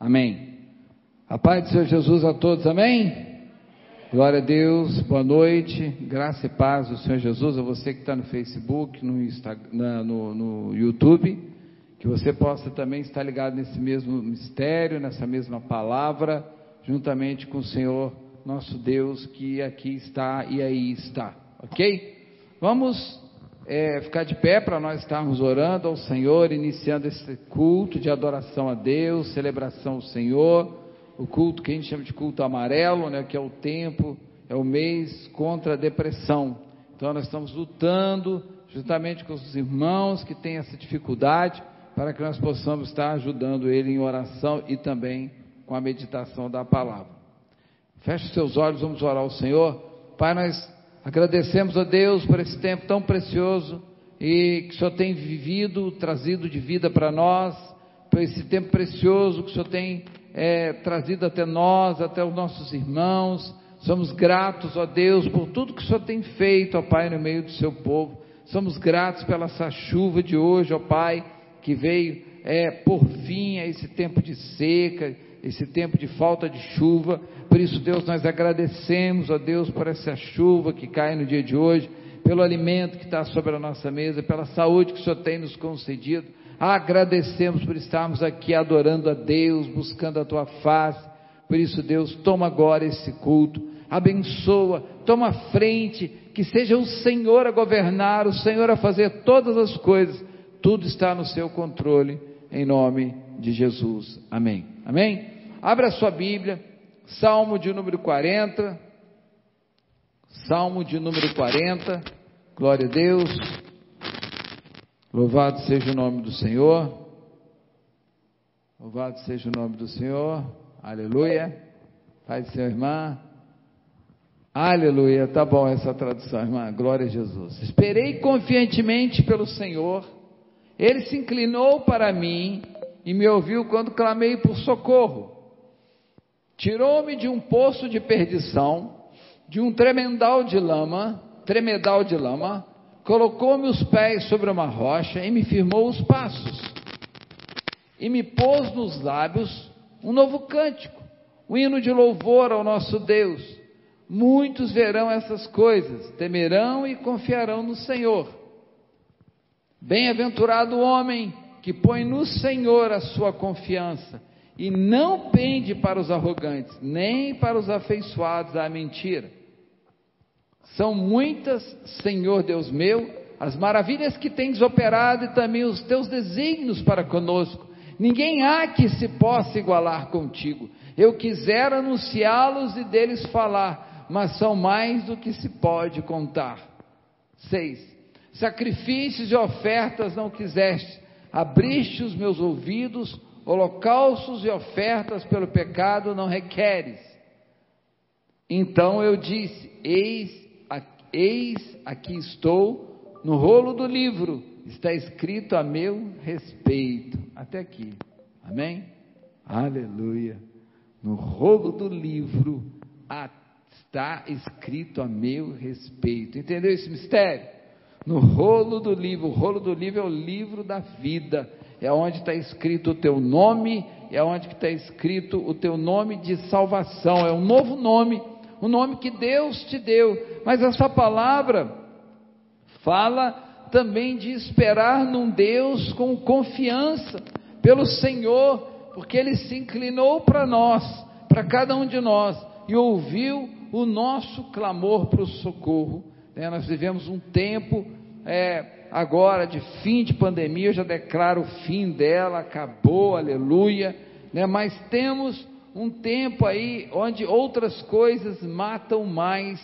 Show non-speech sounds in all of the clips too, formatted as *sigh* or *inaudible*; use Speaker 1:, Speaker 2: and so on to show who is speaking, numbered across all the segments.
Speaker 1: Amém. A paz do Senhor Jesus a todos, amém? Glória a Deus, boa noite, graça e paz do Senhor Jesus a você que está no Facebook, no, Instagram, no, no YouTube, que você possa também estar ligado nesse mesmo mistério, nessa mesma palavra, juntamente com o Senhor nosso Deus que aqui está e aí está, ok? Vamos é, ficar de pé para nós estarmos orando ao Senhor, iniciando esse culto de adoração a Deus, celebração ao Senhor, o culto que a gente chama de culto amarelo, né, que é o tempo, é o mês contra a depressão. Então nós estamos lutando juntamente com os irmãos que têm essa dificuldade, para que nós possamos estar ajudando ele em oração e também com a meditação da palavra. Feche seus olhos, vamos orar ao Senhor. Pai, nós Agradecemos a Deus por esse tempo tão precioso e que o Senhor tem vivido, trazido de vida para nós, por esse tempo precioso que o Senhor tem é, trazido até nós, até os nossos irmãos. Somos gratos, ó Deus, por tudo que o Senhor tem feito, ó Pai, no meio do seu povo. Somos gratos pela essa chuva de hoje, ó Pai, que veio é, por fim a esse tempo de seca, esse tempo de falta de chuva. Por isso, Deus, nós agradecemos, ó Deus, por essa chuva que cai no dia de hoje, pelo alimento que está sobre a nossa mesa, pela saúde que o Senhor tem nos concedido. Agradecemos por estarmos aqui adorando a Deus, buscando a tua face. Por isso, Deus, toma agora esse culto, abençoa, toma frente, que seja o Senhor a governar, o Senhor a fazer todas as coisas. Tudo está no seu controle, em nome de Jesus. Amém. Amém? Abra a sua Bíblia, Salmo de número 40. Salmo de número 40. Glória a Deus. Louvado seja o nome do Senhor. Louvado seja o nome do Senhor. Aleluia. Pai do seu irmã. Aleluia. Tá bom essa tradução, irmã. Glória a Jesus. Esperei confiantemente pelo Senhor. Ele se inclinou para mim e me ouviu quando clamei por socorro. Tirou-me de um poço de perdição, de um tremendal de lama, tremedal de lama, colocou-me os pés sobre uma rocha e me firmou os passos. E me pôs nos lábios um novo cântico, um hino de louvor ao nosso Deus. Muitos verão essas coisas, temerão e confiarão no Senhor. Bem-aventurado o homem que põe no Senhor a sua confiança e não pende para os arrogantes, nem para os afeiçoados à mentira. São muitas, Senhor Deus meu, as maravilhas que tens operado e também os teus desígnios para conosco. Ninguém há que se possa igualar contigo. Eu quisera anunciá-los e deles falar, mas são mais do que se pode contar. 6. Sacrifícios e ofertas não quiseste, abriste os meus ouvidos, holocaustos e ofertas pelo pecado não requeres. Então eu disse: Eis, eis aqui estou, no rolo do livro está escrito a meu respeito. Até aqui. Amém? Aleluia. No rolo do livro está escrito a meu respeito. Entendeu esse mistério? No rolo do livro. O rolo do livro é o livro da vida. É onde está escrito o teu nome, é onde está escrito o teu nome de salvação. É um novo nome, um nome que Deus te deu. Mas essa palavra fala também de esperar num Deus com confiança pelo Senhor, porque Ele se inclinou para nós, para cada um de nós, e ouviu o nosso clamor para o socorro. É, nós vivemos um tempo é, agora de fim de pandemia, eu já declaro o fim dela, acabou, aleluia. Né? Mas temos um tempo aí onde outras coisas matam mais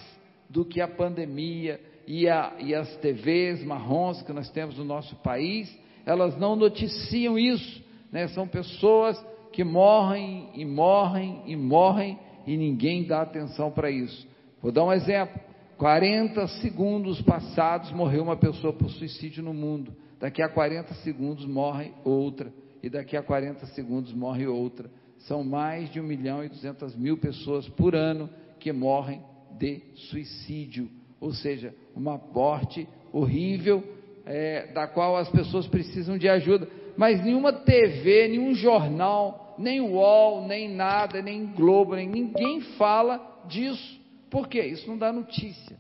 Speaker 1: do que a pandemia e, a, e as TVs marrons que nós temos no nosso país, elas não noticiam isso, né? São pessoas que morrem e morrem e morrem e ninguém dá atenção para isso. Vou dar um exemplo. 40 segundos passados morreu uma pessoa por suicídio no mundo. Daqui a 40 segundos morre outra. E daqui a 40 segundos morre outra. São mais de 1 milhão e 200 mil pessoas por ano que morrem de suicídio. Ou seja, uma morte horrível, é, da qual as pessoas precisam de ajuda. mas nenhuma TV, nenhum jornal, nem UOL, nem nada, nem Globo, nem ninguém fala disso. Por quê? Isso não dá notícia.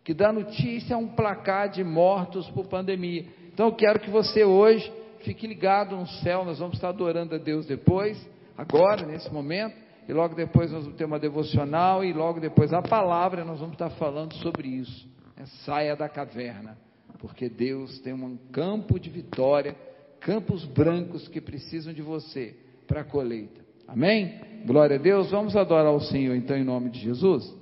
Speaker 1: O que dá notícia é um placar de mortos por pandemia. Então eu quero que você hoje fique ligado no céu, nós vamos estar adorando a Deus depois, agora, nesse momento, e logo depois nós vamos ter uma devocional, e logo depois a palavra, nós vamos estar falando sobre isso. É, saia da caverna, porque Deus tem um campo de vitória, campos brancos que precisam de você para a colheita. Amém? Glória a Deus. Vamos adorar o Senhor então em nome de Jesus.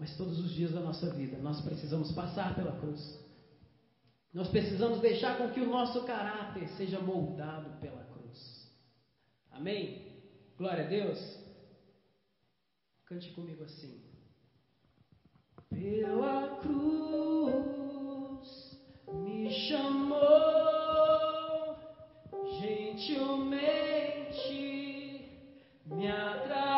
Speaker 2: mas
Speaker 3: todos os dias da nossa vida nós precisamos passar pela cruz. Nós precisamos deixar com que o nosso caráter seja moldado pela cruz. Amém? Glória a Deus. Cante comigo assim. Pela cruz me chamou gentilmente me atraiu.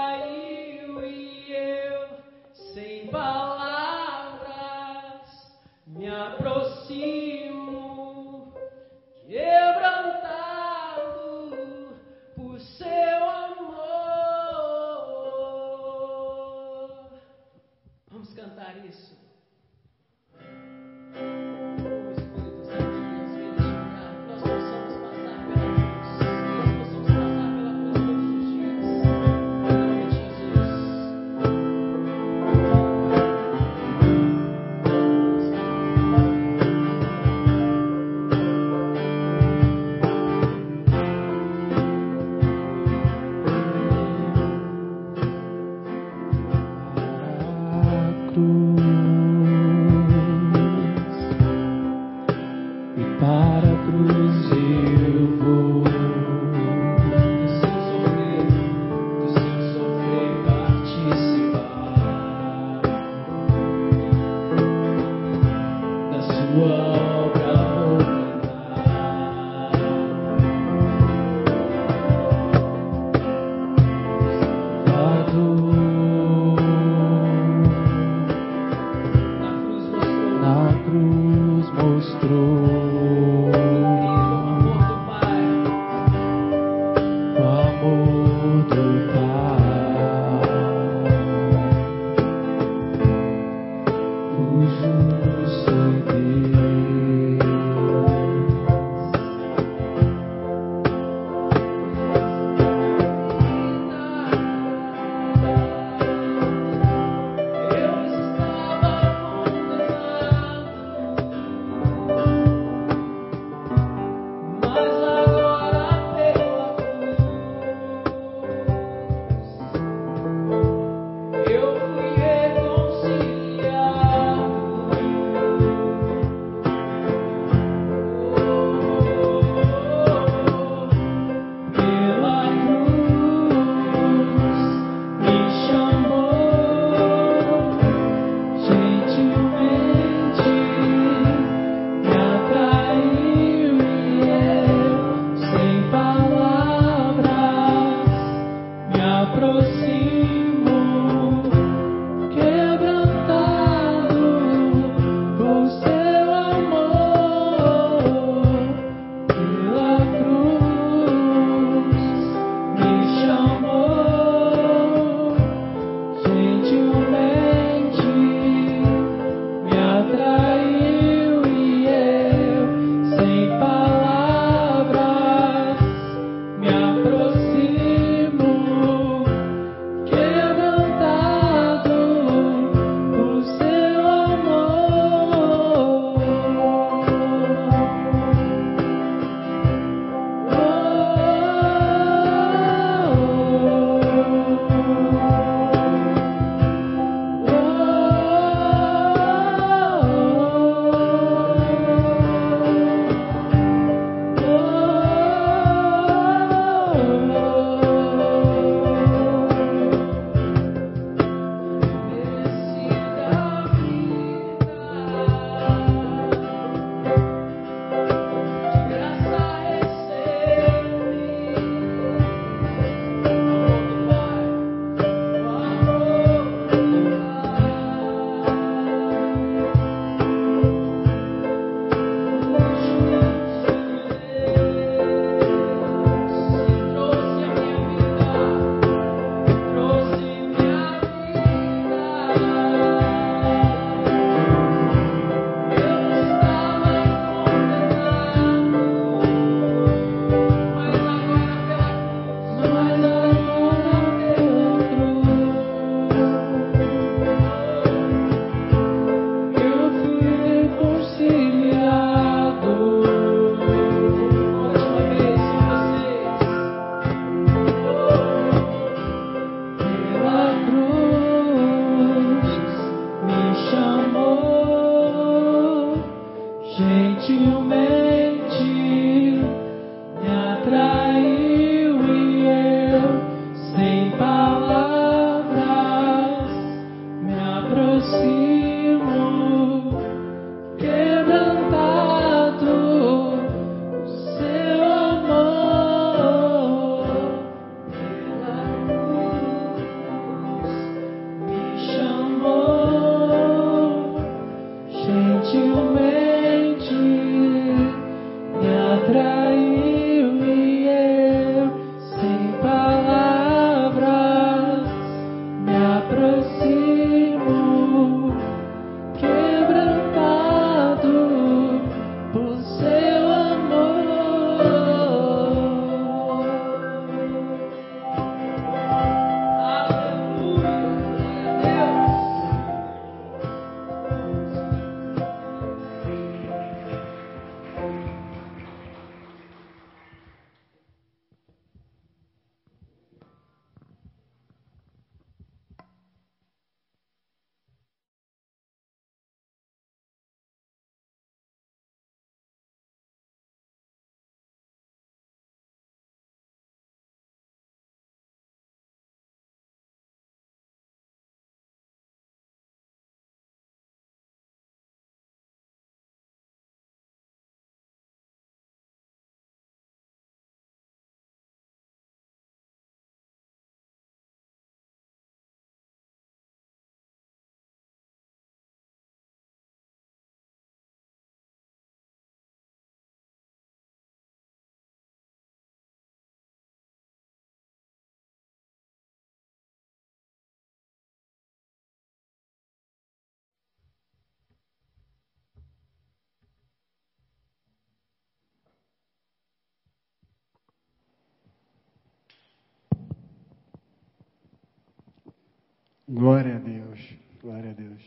Speaker 4: Glória a Deus, glória a Deus.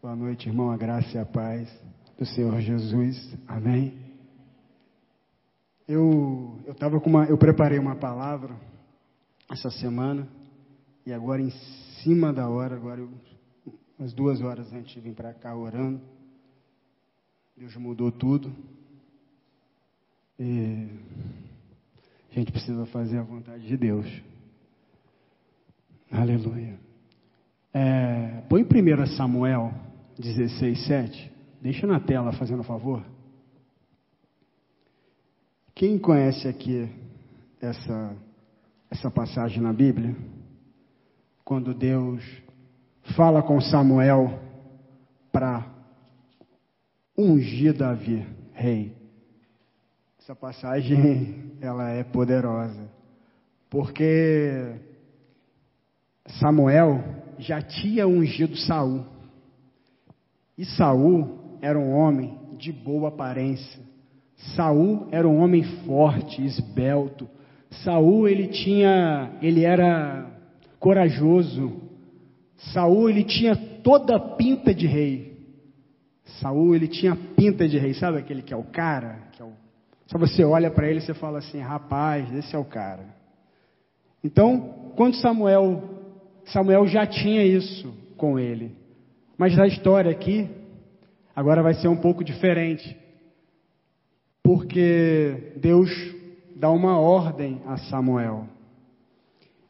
Speaker 4: Boa noite, irmão, a graça e a paz do Senhor Jesus. Amém. Eu eu tava com uma, eu preparei uma palavra essa semana e agora em cima da hora, agora eu, umas duas horas antes de vir para cá orando, Deus mudou tudo. E a gente precisa fazer a vontade de Deus. Aleluia. É, põe 1 Samuel 16, 7. Deixa na tela, fazendo favor. Quem conhece aqui essa, essa passagem na Bíblia? Quando Deus fala com Samuel para ungir Davi, rei. Essa passagem, ela é poderosa. Porque Samuel já tinha ungido Saul. E Saul era um homem de boa aparência. Saul era um homem forte, esbelto. Saul ele tinha, ele era corajoso. Saul ele tinha toda a pinta de rei. Saul ele tinha pinta de rei, sabe aquele que é o cara, que é o... só você olha para ele e você fala assim, rapaz, esse é o cara. Então, quando Samuel Samuel já tinha isso com ele. Mas a história aqui, agora vai ser um pouco diferente. Porque Deus dá uma ordem a Samuel.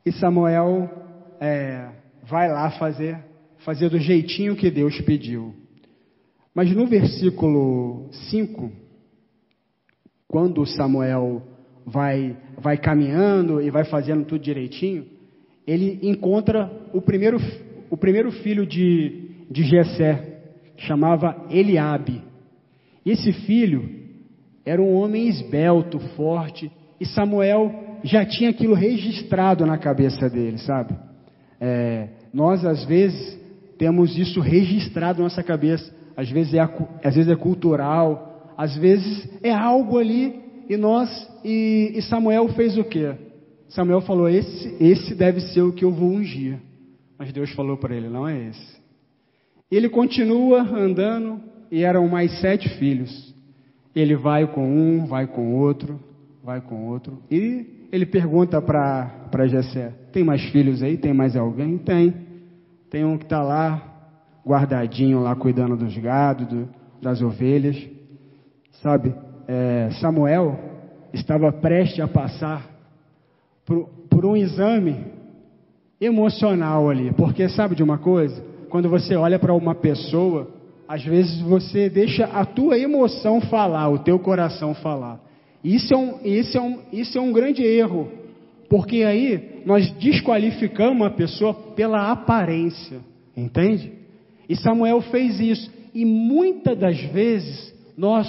Speaker 4: E Samuel é, vai lá fazer, fazer do jeitinho que Deus pediu. Mas no versículo 5, quando Samuel vai, vai caminhando e vai fazendo tudo direitinho, ele encontra o primeiro, o primeiro filho de, de Jessé, chamava Eliabe. Esse filho era um homem esbelto, forte, e Samuel já tinha aquilo registrado na cabeça dele, sabe? É, nós, às vezes, temos isso registrado na nossa cabeça. Às vezes, é, às vezes é cultural, às vezes é algo ali, e nós, e, e Samuel fez o quê? Samuel falou: esse, esse deve ser o que eu vou ungir. Mas Deus falou para ele: não é esse. Ele continua andando e eram mais sete filhos. Ele vai com um, vai com outro, vai com outro. E ele pergunta para Jessé: tem mais filhos aí? Tem mais alguém? Tem. Tem um que está lá, guardadinho, lá cuidando dos gados, do, das ovelhas. Sabe, é, Samuel estava prestes a passar por, por um exame emocional ali. Porque sabe de uma coisa? Quando você olha para uma pessoa, às vezes você deixa a tua emoção falar, o teu coração falar. Isso é um, isso é um, isso é um grande erro. Porque aí nós desqualificamos a pessoa pela aparência. Entende? E Samuel fez isso. E muitas das vezes nós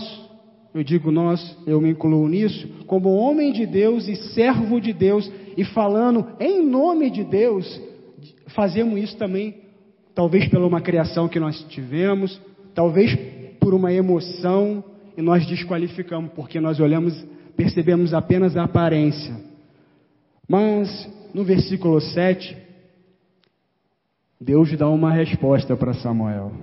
Speaker 4: eu digo nós, eu me incluo nisso, como homem de Deus e servo de Deus, e falando em nome de Deus, fazemos isso também, talvez pela uma criação que nós tivemos, talvez por uma emoção, e nós desqualificamos, porque nós olhamos, percebemos apenas a aparência. Mas, no versículo 7, Deus dá uma resposta para Samuel.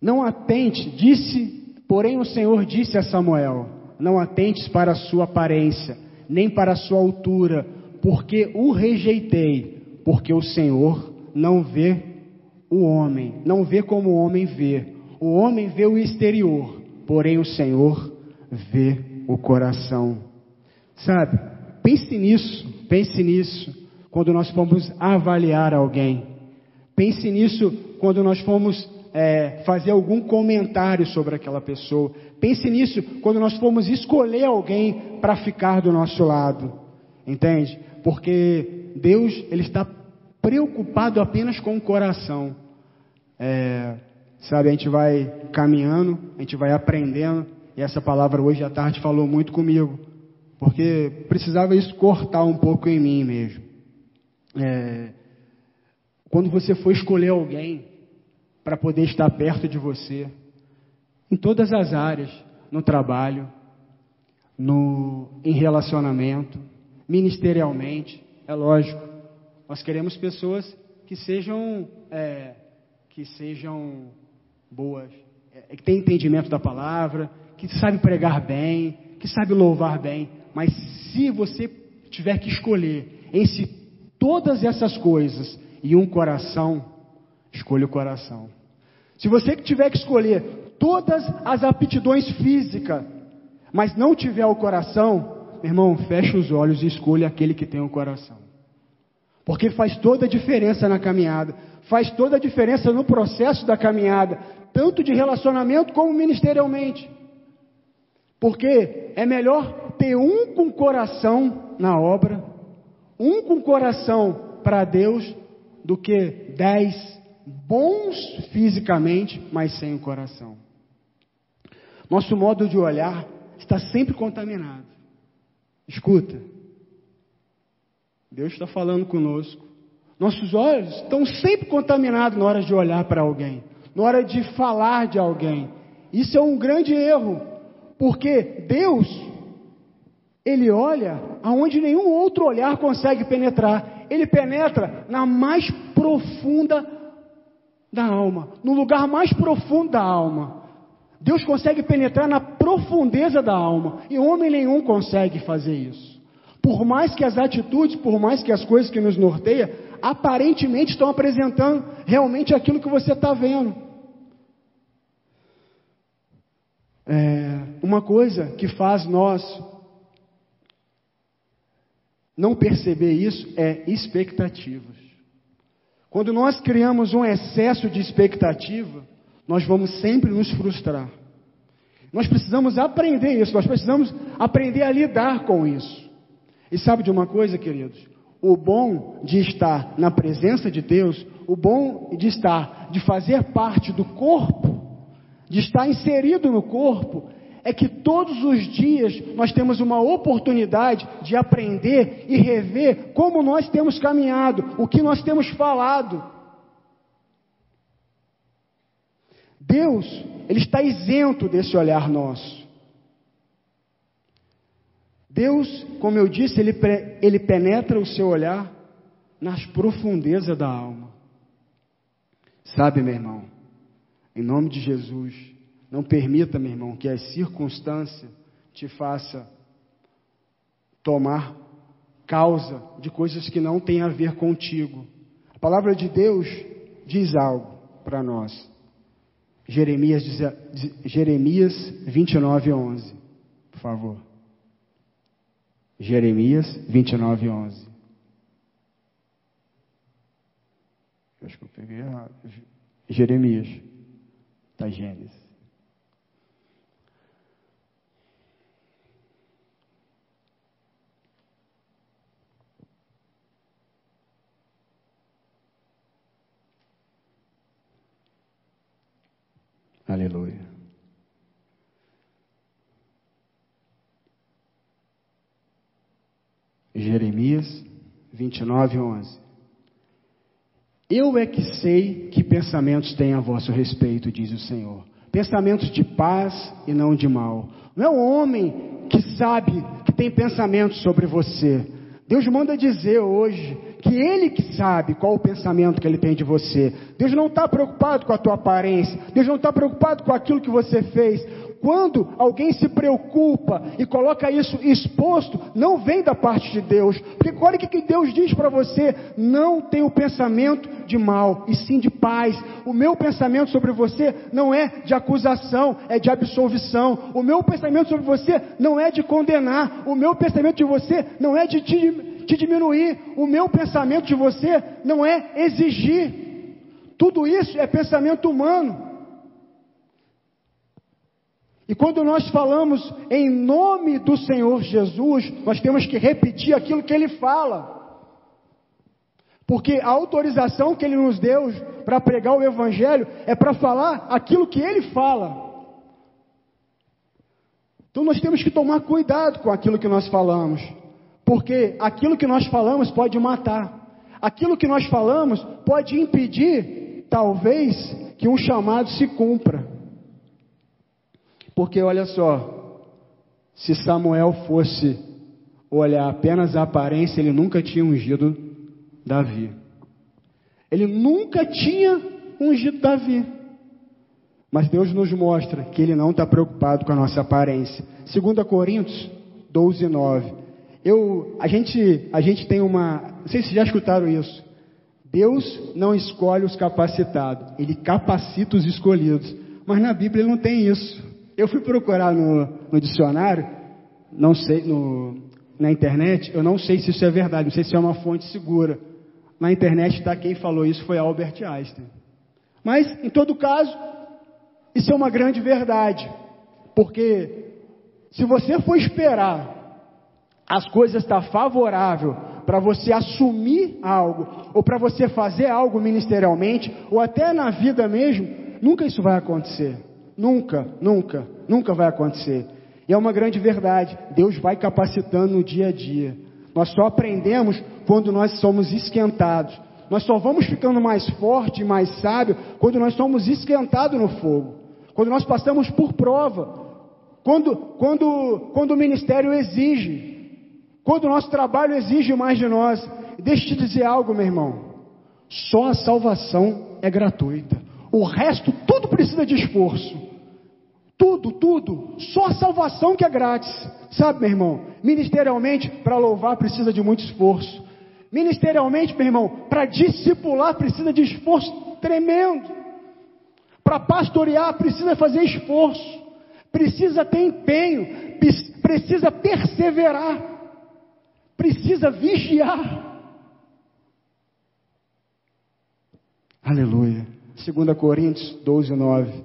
Speaker 4: Não atente, disse Porém, o Senhor disse a Samuel: Não atentes para a sua aparência, nem para a sua altura, porque o rejeitei, porque o Senhor não vê o homem, não vê como o homem vê. O homem vê o exterior, porém o Senhor vê o coração. Sabe? Pense nisso, pense nisso quando nós formos avaliar alguém. Pense nisso quando nós formos é, fazer algum comentário sobre aquela pessoa. Pense nisso quando nós formos escolher alguém para ficar do nosso lado, entende? Porque Deus ele está preocupado apenas com o coração. É, sabe, a gente vai caminhando, a gente vai aprendendo, e essa palavra hoje à tarde falou muito comigo, porque precisava isso cortar um pouco em mim mesmo. É, quando você for escolher alguém, para poder estar perto de você, em todas as áreas, no trabalho, no, em relacionamento, ministerialmente, é lógico. Nós queremos pessoas que sejam, é, que sejam boas, é, que tenham entendimento da palavra, que sabe pregar bem, que sabe louvar bem. Mas se você tiver que escolher entre todas essas coisas e um coração, escolha o coração. Se você tiver que escolher todas as aptidões físicas, mas não tiver o coração, meu irmão, feche os olhos e escolha aquele que tem o coração. Porque faz toda a diferença na caminhada, faz toda a diferença no processo da caminhada, tanto de relacionamento como ministerialmente. Porque é melhor ter um com coração na obra, um com coração para Deus, do que dez bons fisicamente, mas sem o coração. Nosso modo de olhar está sempre contaminado. Escuta, Deus está falando conosco. Nossos olhos estão sempre contaminados na hora de olhar para alguém, na hora de falar de alguém. Isso é um grande erro, porque Deus, Ele olha aonde nenhum outro olhar consegue penetrar. Ele penetra na mais profunda da alma, no lugar mais profundo da alma. Deus consegue penetrar na profundeza da alma e homem nenhum consegue fazer isso. Por mais que as atitudes, por mais que as coisas que nos norteiam, aparentemente estão apresentando realmente aquilo que você está vendo. É, uma coisa que faz nós não perceber isso é expectativas. Quando nós criamos um excesso de expectativa, nós vamos sempre nos frustrar. Nós precisamos aprender isso, nós precisamos aprender a lidar com isso. E sabe de uma coisa, queridos? O bom de estar na presença de Deus, o bom de estar, de fazer parte do corpo, de estar inserido no corpo, é que todos os dias nós temos uma oportunidade de aprender e rever como nós temos caminhado, o que nós temos falado. Deus, Ele está isento desse olhar nosso. Deus, como eu disse, Ele, ele penetra o seu olhar nas profundezas da alma. Sabe, meu irmão, em nome de Jesus, não permita, meu irmão, que a circunstância te faça tomar causa de coisas que não têm a ver contigo. A palavra de Deus diz algo para nós. Jeremias, Jeremias 29, 11. Por favor. Jeremias 29, 11. Acho que eu peguei errado. Jeremias. Está Gênesis. Aleluia. Jeremias 29, 11. Eu é que sei que pensamentos têm a vosso respeito, diz o Senhor. Pensamentos de paz e não de mal. Não é o homem que sabe que tem pensamentos sobre você. Deus manda dizer hoje que Ele que sabe qual o pensamento que Ele tem de você. Deus não está preocupado com a tua aparência. Deus não está preocupado com aquilo que você fez. Quando alguém se preocupa e coloca isso exposto, não vem da parte de Deus. Porque olha o que Deus diz para você: não tem o pensamento de mal, e sim de paz. O meu pensamento sobre você não é de acusação, é de absolvição. O meu pensamento sobre você não é de condenar. O meu pensamento de você não é de te, te diminuir. O meu pensamento de você não é exigir. Tudo isso é pensamento humano. E quando nós falamos em nome do Senhor Jesus, nós temos que repetir aquilo que ele fala. Porque a autorização que ele nos deu para pregar o Evangelho é para falar aquilo que ele fala. Então nós temos que tomar cuidado com aquilo que nós falamos. Porque aquilo que nós falamos pode matar. Aquilo que nós falamos pode impedir, talvez, que um chamado se cumpra. Porque olha só, se Samuel fosse olhar apenas a aparência, ele nunca tinha ungido Davi. Ele nunca tinha ungido Davi. Mas Deus nos mostra que Ele não está preocupado com a nossa aparência. 2 Coríntios 12, 9. Eu, a, gente, a gente tem uma. Não sei se já escutaram isso. Deus não escolhe os capacitados, Ele capacita os escolhidos. Mas na Bíblia não tem isso. Eu fui procurar no, no dicionário, não sei, no, na internet, eu não sei se isso é verdade, não sei se é uma fonte segura. Na internet está quem falou isso foi Albert Einstein. Mas, em todo caso, isso é uma grande verdade. Porque se você for esperar as coisas estar favorável para você assumir algo, ou para você fazer algo ministerialmente, ou até na vida mesmo, nunca isso vai acontecer. Nunca, nunca, nunca vai acontecer. E é uma grande verdade. Deus vai capacitando no dia a dia. Nós só aprendemos quando nós somos esquentados. Nós só vamos ficando mais forte mais sábio quando nós somos esquentados no fogo. Quando nós passamos por prova. Quando, quando, quando o ministério exige. Quando o nosso trabalho exige mais de nós. Deixa eu te dizer algo, meu irmão. Só a salvação é gratuita. O resto, tudo precisa de esforço. Tudo, tudo. Só a salvação que é grátis. Sabe, meu irmão? Ministerialmente, para louvar precisa de muito esforço. Ministerialmente, meu irmão, para discipular precisa de esforço tremendo. Para pastorear precisa fazer esforço. Precisa ter empenho. Precisa perseverar. Precisa vigiar. Aleluia. 2 Coríntios 12, 9.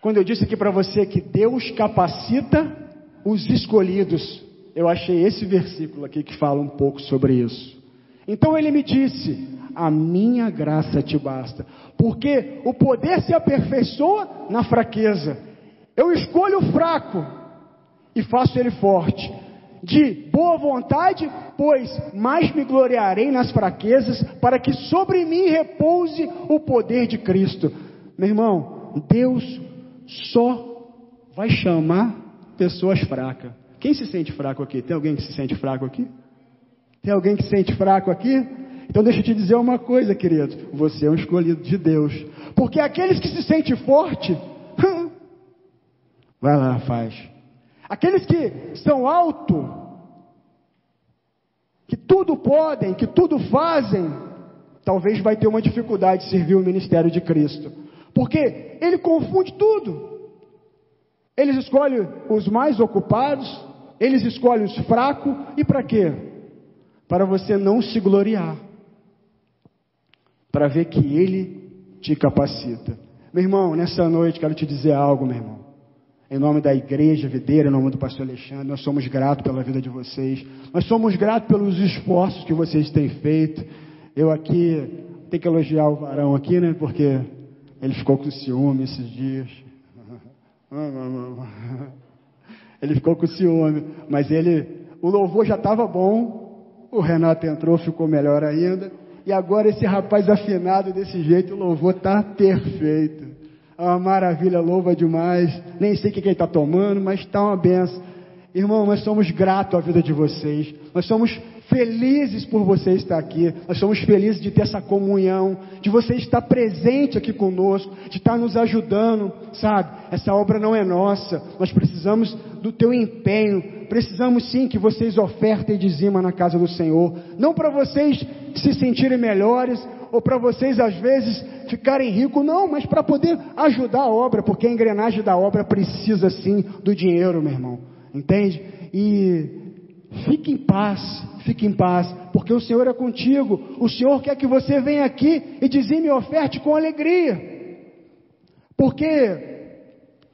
Speaker 4: Quando eu disse aqui para você que Deus capacita os escolhidos, eu achei esse versículo aqui que fala um pouco sobre isso. Então ele me disse: A minha graça te basta, porque o poder se aperfeiçoa na fraqueza. Eu escolho o fraco e faço ele forte de boa vontade, pois mais me gloriarei nas fraquezas, para que sobre mim repouse o poder de Cristo. Meu irmão, Deus só vai chamar pessoas fracas. Quem se sente fraco aqui? Tem alguém que se sente fraco aqui? Tem alguém que se sente fraco aqui? Então deixa eu te dizer uma coisa, querido. Você é um escolhido de Deus. Porque aqueles que se sentem forte, *laughs* vai lá, faz. Aqueles que são alto, que tudo podem, que tudo fazem, talvez vai ter uma dificuldade de servir o ministério de Cristo. Porque ele confunde tudo. Eles escolhem os mais ocupados, eles escolhem os fracos, e para quê? Para você não se gloriar. Para ver que ele te capacita. Meu irmão, nessa noite quero te dizer algo, meu irmão. Em nome da igreja videira, em nome do pastor Alexandre, nós somos gratos pela vida de vocês. Nós somos gratos pelos esforços que vocês têm feito. Eu aqui tenho que elogiar o varão aqui, né? Porque ele ficou com ciúme esses dias. *laughs* Ele ficou com ciúme, mas ele, o louvor já estava bom. O Renato entrou, ficou melhor ainda. E agora esse rapaz afinado desse jeito, o louvor está perfeito. Uma maravilha, louva demais. Nem sei o que ele está tomando, mas está uma benção. Irmão, nós somos gratos à vida de vocês. Nós somos felizes por você estar aqui. Nós somos felizes de ter essa comunhão, de você estar presente aqui conosco, de estar nos ajudando, sabe? Essa obra não é nossa. Nós precisamos do teu empenho. Precisamos sim que vocês ofertem e dizima na casa do Senhor. Não para vocês se sentirem melhores, ou para vocês às vezes ficarem ricos, não, mas para poder ajudar a obra, porque a engrenagem da obra precisa sim do dinheiro, meu irmão, entende? E fique em paz, fique em paz, porque o Senhor é contigo, o Senhor quer que você venha aqui e dizime e oferte com alegria, porque,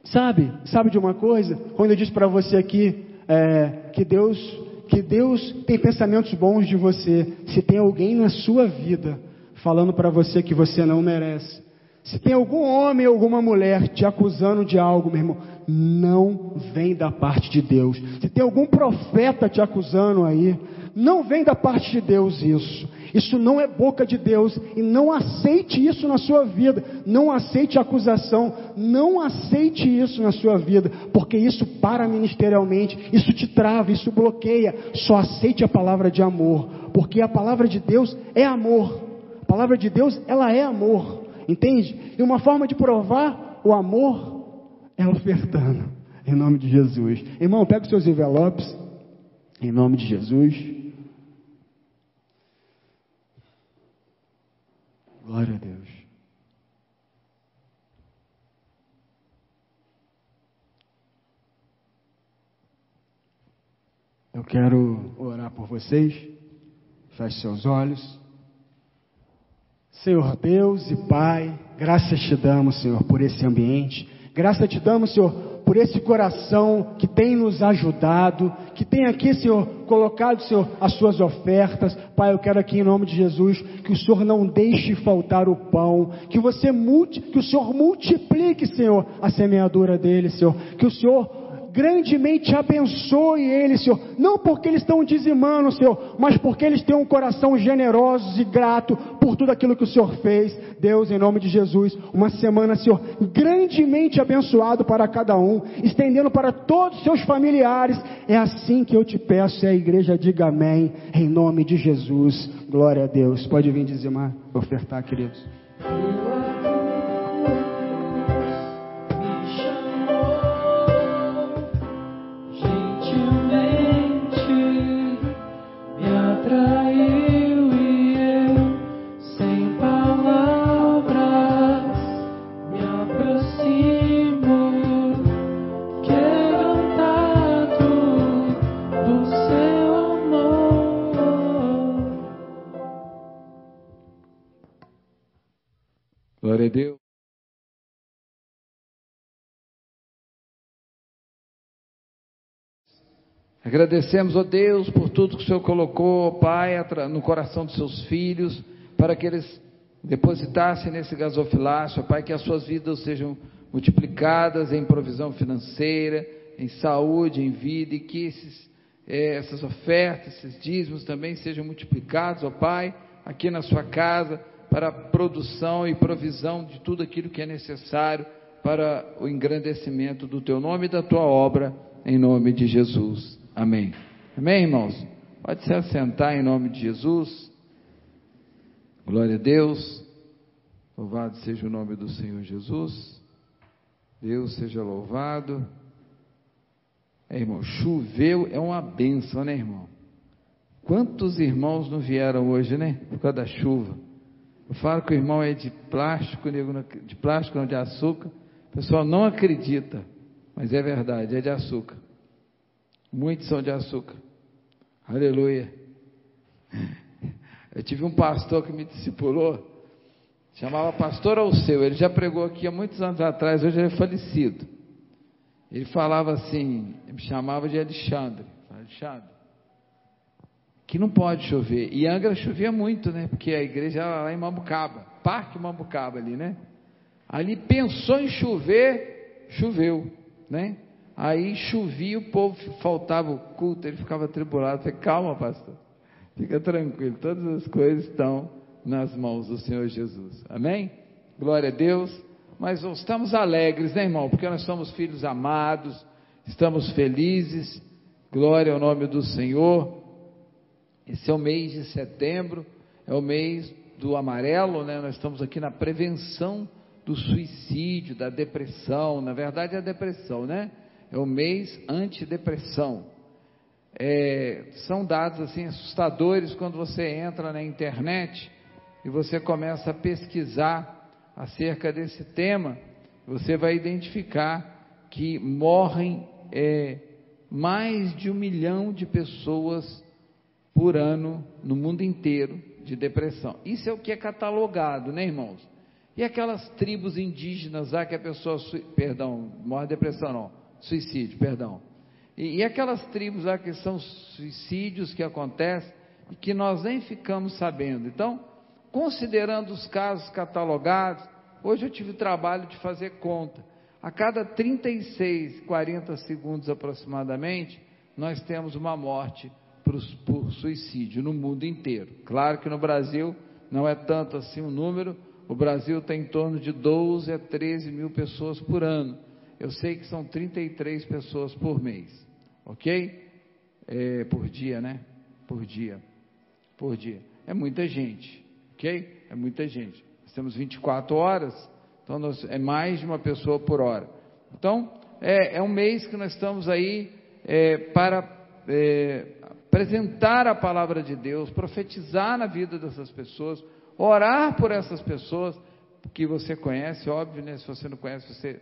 Speaker 4: sabe, sabe de uma coisa? Quando eu disse para você aqui é, que Deus que Deus tem pensamentos bons de você. Se tem alguém na sua vida falando para você que você não merece. Se tem algum homem ou alguma mulher te acusando de algo, meu irmão, não vem da parte de Deus. Se tem algum profeta te acusando aí, não vem da parte de Deus isso. Isso não é boca de Deus e não aceite isso na sua vida. Não aceite acusação, não aceite isso na sua vida, porque isso para ministerialmente, isso te trava, isso bloqueia. Só aceite a palavra de amor, porque a palavra de Deus é amor. Palavra de Deus, ela é amor. Entende? E uma forma de provar o amor é ofertando. Em nome de Jesus. Irmão, pega os seus envelopes. Em nome de Jesus. Glória a Deus. Eu quero orar por vocês. Feche seus olhos. Senhor Deus e Pai, graças te damos, Senhor, por esse ambiente. Graças te damos, Senhor, por esse coração que tem nos ajudado, que tem aqui, Senhor, colocado, Senhor, as suas ofertas. Pai, eu quero aqui em nome de Jesus que o Senhor não deixe faltar o pão, que você multi, que o Senhor multiplique, Senhor, a semeadura dele, Senhor, que o Senhor grandemente abençoe eles, Senhor. Não porque eles estão dizimando, Senhor, mas porque eles têm um coração generoso e grato por tudo aquilo que o Senhor fez. Deus, em nome de Jesus, uma semana, Senhor, grandemente abençoado para cada um, estendendo para todos os seus familiares. É assim que eu te peço e a igreja diga amém, em nome de Jesus. Glória a Deus. Pode vir dizimar, ofertar, queridos.
Speaker 1: Agradecemos, ó Deus, por tudo que o Senhor colocou, ó Pai, no coração dos seus filhos, para que eles depositassem nesse gasofilácio, ó Pai, que as suas vidas sejam multiplicadas em provisão financeira, em saúde, em vida, e que esses, eh, essas ofertas, esses dízimos também sejam multiplicados, ó Pai, aqui na sua casa, para a produção e provisão de tudo aquilo que é necessário para o engrandecimento do teu nome e da tua obra, em nome de Jesus. Amém. Amém, irmãos? Pode se assentar em nome de Jesus. Glória a Deus. Louvado seja o nome do Senhor Jesus. Deus seja louvado. É, irmão, choveu é uma benção, né, irmão? Quantos irmãos não vieram hoje, né? Por causa da chuva. Eu falo que o irmão é de plástico, de plástico, não de açúcar. O pessoal não acredita, mas é verdade, é de açúcar. Muitos são de açúcar. Aleluia. Eu tive um pastor que me discipulou, chamava Pastor Alceu. Ele já pregou aqui há muitos anos atrás, hoje ele é falecido. Ele falava assim, me chamava de Alexandre. Alexandre, que não pode chover. E Angra chovia muito, né? Porque a igreja era lá em Mambucaba, Parque Mambucaba ali, né? Ali pensou em chover, choveu, né? Aí chovia, o povo faltava o culto, ele ficava atribulado. Falei, calma, pastor, fica tranquilo, todas as coisas estão nas mãos do Senhor Jesus. Amém? Glória a Deus. Mas estamos alegres, né, irmão? Porque nós somos filhos amados, estamos felizes. Glória ao nome do Senhor. Esse é o mês de setembro, é o mês do amarelo, né? Nós estamos aqui na prevenção do suicídio, da depressão. Na verdade, é a depressão, né? É o mês antidepressão. É, são dados assim assustadores quando você entra na internet e você começa a pesquisar acerca desse tema. Você vai identificar que morrem é, mais de um milhão de pessoas por ano no mundo inteiro de depressão. Isso é o que é catalogado, né, irmãos? E aquelas tribos indígenas lá que a pessoa, perdão, morre de depressão não, suicídio, perdão. E, e aquelas tribos lá que são suicídios que acontecem e que nós nem ficamos sabendo. Então, considerando os casos catalogados, hoje eu tive o trabalho de fazer conta. A cada 36, 40 segundos aproximadamente, nós temos uma morte por, por suicídio no mundo inteiro. Claro que no Brasil não é tanto assim o número, o Brasil tem em torno de 12 a 13 mil pessoas por ano. Eu sei que são 33 pessoas por mês, ok? É, por dia, né? Por dia. Por dia. É muita gente, ok? É muita gente. Nós temos 24 horas, então nós, é mais de uma pessoa por hora. Então, é, é um mês que nós estamos aí é, para é, apresentar a palavra de Deus, profetizar na vida dessas pessoas, orar por essas pessoas que você conhece, óbvio, né? Se você não conhece, você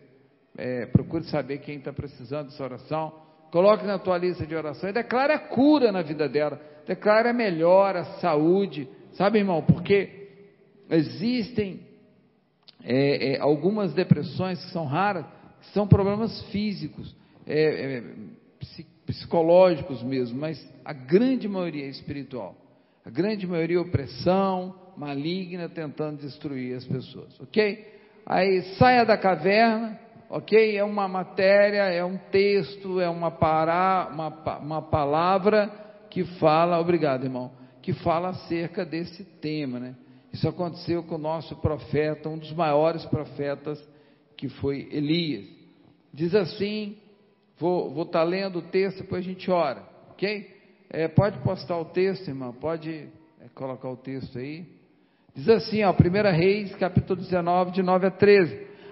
Speaker 1: é, procure saber quem está precisando dessa oração. Coloque na tua lista de oração e declare a cura na vida dela. Declare a melhora, a saúde. Sabe, irmão, porque existem é, é, algumas depressões que são raras, que são problemas físicos, é, é, psicológicos mesmo, mas a grande maioria é espiritual. A grande maioria é opressão maligna tentando destruir as pessoas, ok? Aí saia da caverna, ok? É uma matéria, é um texto, é uma, pará, uma, uma palavra que fala, obrigado irmão, que fala acerca desse tema, né? Isso aconteceu com o nosso profeta, um dos maiores profetas, que foi Elias. Diz assim, vou estar tá lendo o texto, depois a gente ora, ok? É, pode postar o texto, irmão, pode é, colocar o texto aí. Diz assim, ó, 1 Reis, capítulo 19, de 9 a 13.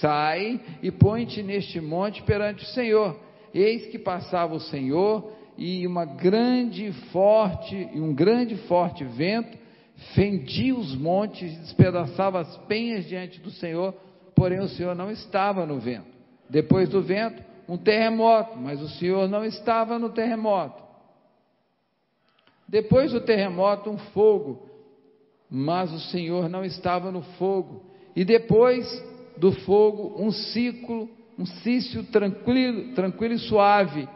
Speaker 1: Sai e põe-te neste monte perante o Senhor. Eis que passava o Senhor e uma grande forte e um grande forte vento fendia os montes despedaçava as penhas diante do Senhor, porém o Senhor não estava no vento. Depois do vento, um terremoto, mas o Senhor não estava no terremoto. Depois do terremoto, um fogo, mas o Senhor não estava no fogo. E depois do fogo um ciclo, um cício tranquilo, tranquilo e suave.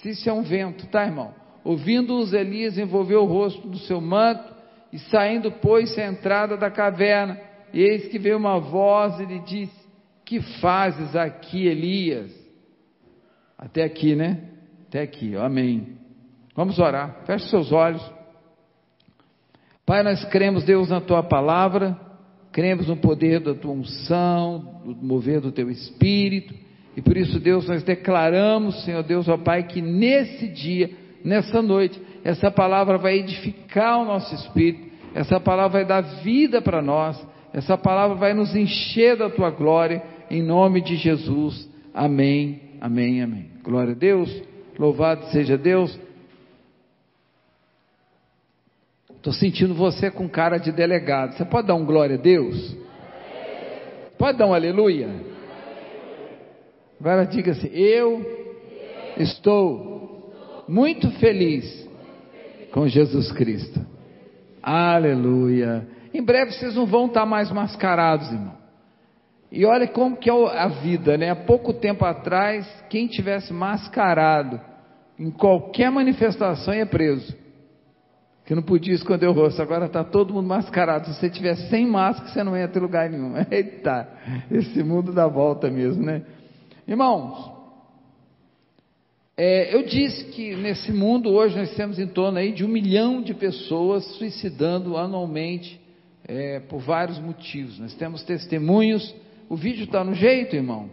Speaker 1: Cício é um vento, tá, irmão? Ouvindo-os, Elias envolveu o rosto do seu manto e saindo, pôs-se à entrada da caverna. E eis que veio uma voz e lhe disse: Que fazes aqui, Elias? Até aqui, né? Até aqui, amém. Vamos orar. Feche seus olhos. Pai, nós cremos, Deus, na tua palavra. Cremos no poder da tua unção, no mover do teu espírito, e por isso, Deus, nós declaramos, Senhor Deus, ó Pai, que nesse dia, nessa noite, essa palavra vai edificar o nosso espírito, essa palavra vai dar vida para nós, essa palavra vai nos encher da tua glória, em nome de Jesus. Amém, amém, amém. Glória a Deus, louvado seja Deus. Estou sentindo você com cara de delegado. Você pode dar um glória a Deus? Pode dar um aleluia? Agora diga assim: Eu estou muito feliz com Jesus Cristo. Aleluia. Em breve vocês não vão estar mais mascarados, irmão. E olha como que é a vida, né? Há pouco tempo atrás, quem tivesse mascarado em qualquer manifestação ia preso que não podia esconder o rosto, agora está todo mundo mascarado. Se você tiver sem máscara, você não entra em lugar nenhum. *laughs* Eita, esse mundo dá volta mesmo, né? Irmãos, é, eu disse que nesse mundo hoje nós temos em torno aí de um milhão de pessoas suicidando anualmente é, por vários motivos. Nós temos testemunhos. O vídeo está no jeito, irmão?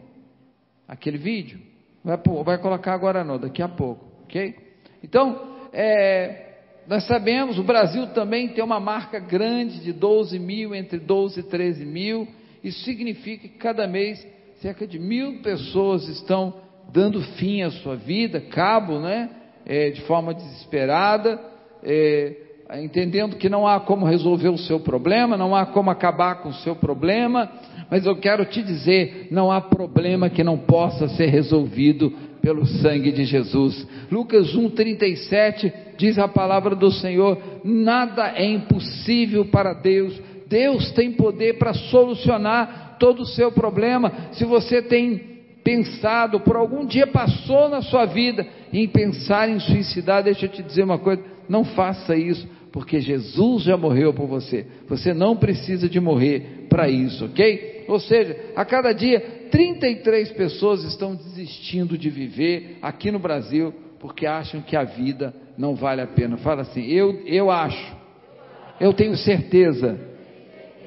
Speaker 1: Aquele vídeo? Vai, vai colocar agora não, daqui a pouco, ok? Então, é, nós sabemos, o Brasil também tem uma marca grande de 12 mil, entre 12 e 13 mil. Isso significa que cada mês cerca de mil pessoas estão dando fim à sua vida, cabo, né? É, de forma desesperada, é, entendendo que não há como resolver o seu problema, não há como acabar com o seu problema, mas eu quero te dizer: não há problema que não possa ser resolvido pelo sangue de Jesus. Lucas 1:37 diz a palavra do Senhor: nada é impossível para Deus. Deus tem poder para solucionar todo o seu problema. Se você tem pensado, por algum dia passou na sua vida em pensar em suicidar, deixa eu te dizer uma coisa, não faça isso, porque Jesus já morreu por você. Você não precisa de morrer para isso, ok? Ou seja, a cada dia 33 pessoas estão desistindo de viver aqui no Brasil porque acham que a vida não vale a pena. Fala assim: eu, eu acho, eu tenho certeza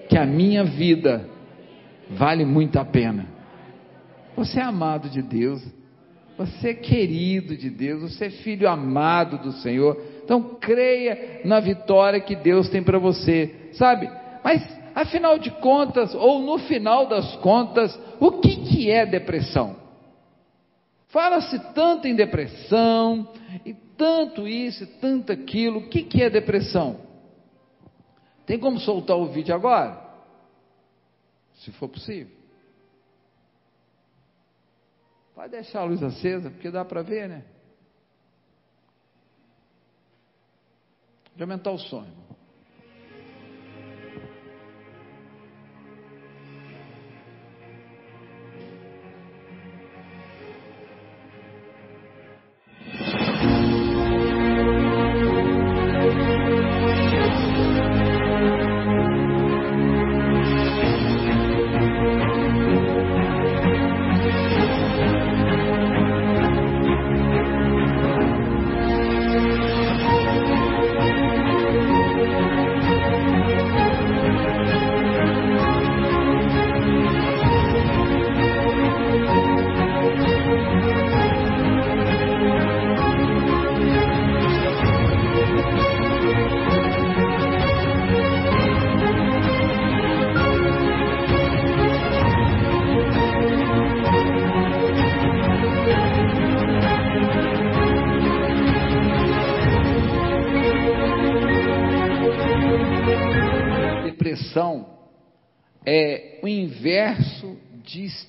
Speaker 1: que a minha vida vale muito a pena. Você é amado de Deus, você é querido de Deus, você é filho amado do Senhor. Então creia na vitória que Deus tem para você, sabe? Mas afinal de contas, ou no final das contas, o que, que é depressão? Fala-se tanto em depressão, e tanto isso, e tanto aquilo, o que, que é depressão? Tem como soltar o vídeo agora? Se for possível. Pode deixar a luz acesa, porque dá para ver, né? De aumentar o som,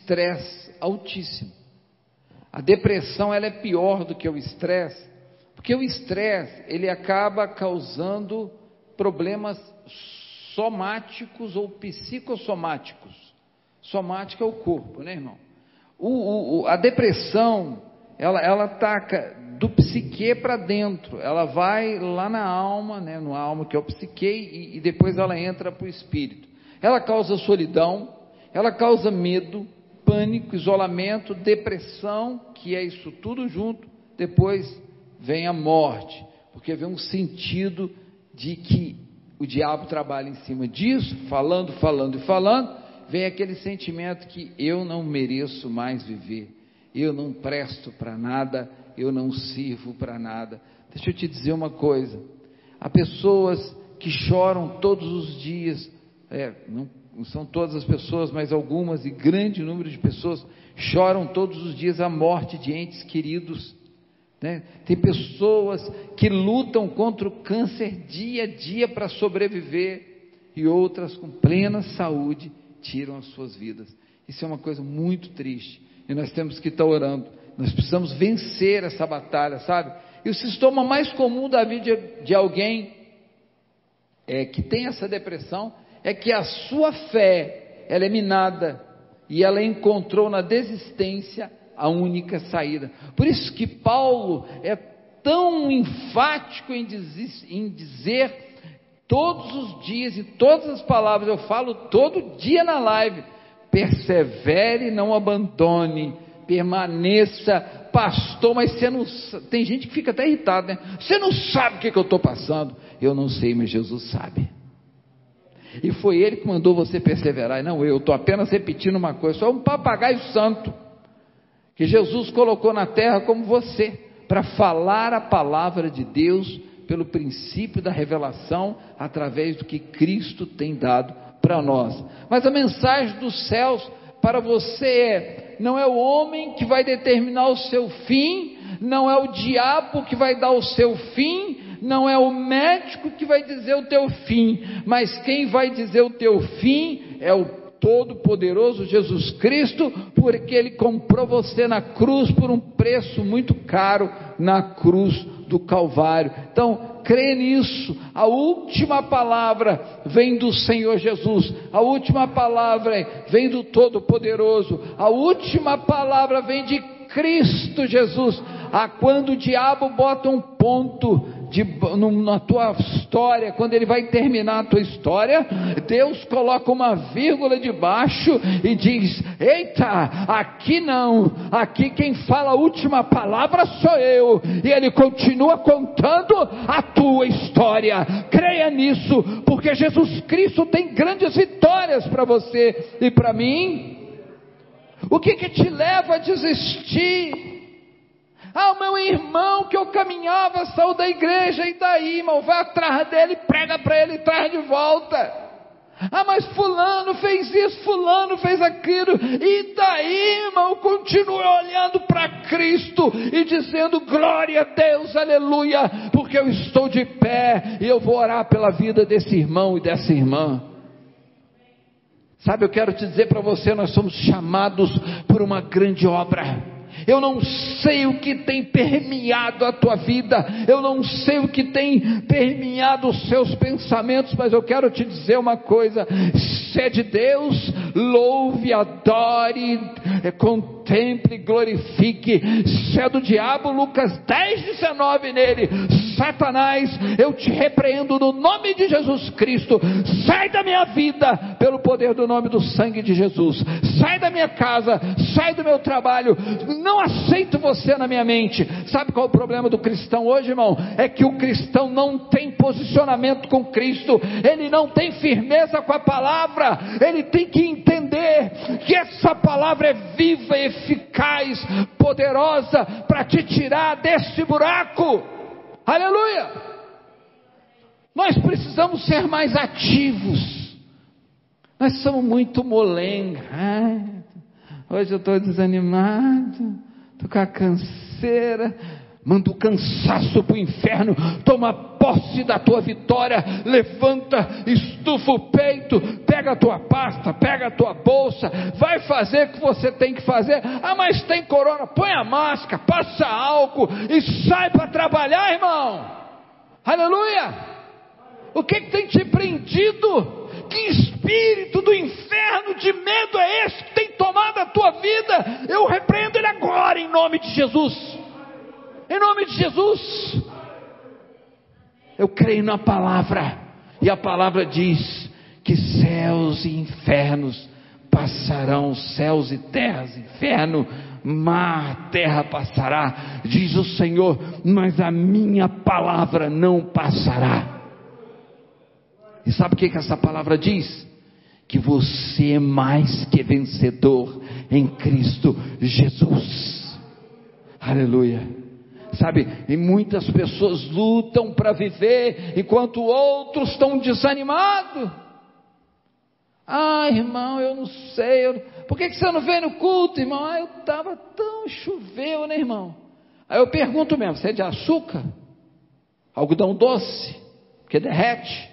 Speaker 1: estresse altíssimo. A depressão ela é pior do que o estresse, porque o estresse ele acaba causando problemas somáticos ou psicossomáticos. Somático é o corpo, né, irmão? O, o, a depressão ela, ela ataca do psique para dentro, ela vai lá na alma, né, no alma que é o psique, e, e depois ela entra para o espírito. Ela causa solidão, ela causa medo, pânico, isolamento, depressão, que é isso tudo junto, depois vem a morte, porque vem um sentido de que o diabo trabalha em cima disso, falando, falando e falando, vem aquele sentimento que eu não mereço mais viver, eu não presto para nada, eu não sirvo para nada. Deixa eu te dizer uma coisa: há pessoas que choram todos os dias, é, não, não são todas as pessoas, mas algumas e grande número de pessoas choram todos os dias a morte de entes queridos. Né? Tem pessoas que lutam contra o câncer dia a dia para sobreviver e outras com plena saúde tiram as suas vidas. Isso é uma coisa muito triste e nós temos que estar orando. Nós precisamos vencer essa batalha, sabe? E o sintoma mais comum da vida de alguém é, que tem essa depressão é que a sua fé ela é minada e ela encontrou na desistência a única saída. Por isso que Paulo é tão enfático em dizer, em dizer todos os dias e todas as palavras, eu falo todo dia na live, persevere, não abandone, permaneça, pastor, mas você não tem gente que fica até irritado, né? Você não sabe o que, que eu estou passando. Eu não sei, mas Jesus sabe. E foi Ele que mandou você perseverar, e não eu. Estou apenas repetindo uma coisa. Só um papagaio santo que Jesus colocou na terra como você, para falar a palavra de Deus pelo princípio da revelação através do que Cristo tem dado para nós. Mas a mensagem dos céus para você é: não é o homem que vai determinar o seu fim, não é o diabo que vai dar o seu fim, não é o médico que vai dizer o teu fim, mas quem vai dizer o teu fim é o Todo-Poderoso Jesus Cristo, porque Ele comprou você na cruz por um preço muito caro na cruz do Calvário. Então, crê nisso. A última palavra vem do Senhor Jesus. A última palavra vem do Todo-Poderoso. A última palavra vem de Cristo Jesus. Ah, quando o diabo bota um ponto de, na tua história, quando ele vai terminar a tua história, Deus coloca uma vírgula de baixo e diz: Eita, aqui não, aqui quem fala a última palavra sou eu, e ele continua contando a tua história. Creia nisso, porque Jesus Cristo tem grandes vitórias para você e para mim. O que, que te leva a desistir? Ah, o meu irmão que eu caminhava saiu da igreja, e daí, irmão? Vai atrás dele, prega para ele e traz de volta. Ah, mas Fulano fez isso, Fulano fez aquilo, e daí, irmão? Continue olhando para Cristo e dizendo: glória a Deus, aleluia, porque eu estou de pé e eu vou orar pela vida desse irmão e dessa irmã. Sabe, eu quero te dizer para você: nós somos chamados por uma grande obra. Eu não sei o que tem permeado a tua vida, eu não sei o que tem permeado os seus pensamentos, mas eu quero te dizer uma coisa: se é de Deus, louve, adore, contemple, glorifique. Se é do diabo, Lucas 10, 19 nele, Satanás, eu te repreendo no nome de Jesus Cristo, sai da minha vida pelo poder do nome do sangue de Jesus, sai da minha casa, sai do meu trabalho, não aceito você na minha mente. Sabe qual é o problema do cristão hoje, irmão? É que o cristão não tem posicionamento com Cristo, ele não tem firmeza com a palavra, ele tem que que essa palavra é viva, eficaz, poderosa para te tirar desse buraco. Aleluia! Nós precisamos ser mais ativos. Nós somos muito molenga. Hoje eu estou desanimado, estou com a canseira. Manda o cansaço para o inferno, toma posse da tua vitória, levanta, estufa o peito, pega a tua pasta, pega a tua bolsa, vai fazer o que você tem que fazer. Ah, mas tem corona, põe a máscara, passa álcool e sai para trabalhar, irmão. Aleluia! O que, que tem te prendido? Que espírito do inferno de medo é esse que tem tomado a tua vida? Eu repreendo ele agora em nome de Jesus. Em nome de Jesus. Eu creio na palavra. E a palavra diz que céus e infernos passarão, céus e terras, inferno, mar, terra passará, diz o Senhor, mas a minha palavra não passará. E sabe o que, que essa palavra diz? Que você é mais que vencedor em Cristo Jesus. Aleluia. Sabe, e muitas pessoas lutam para viver, enquanto outros estão desanimados. Ah, irmão, eu não sei. Eu... Por que, que você não veio no culto, irmão? Ah, eu estava tão choveu, né, irmão? Aí eu pergunto mesmo: você é de açúcar? Algodão doce? Porque derrete?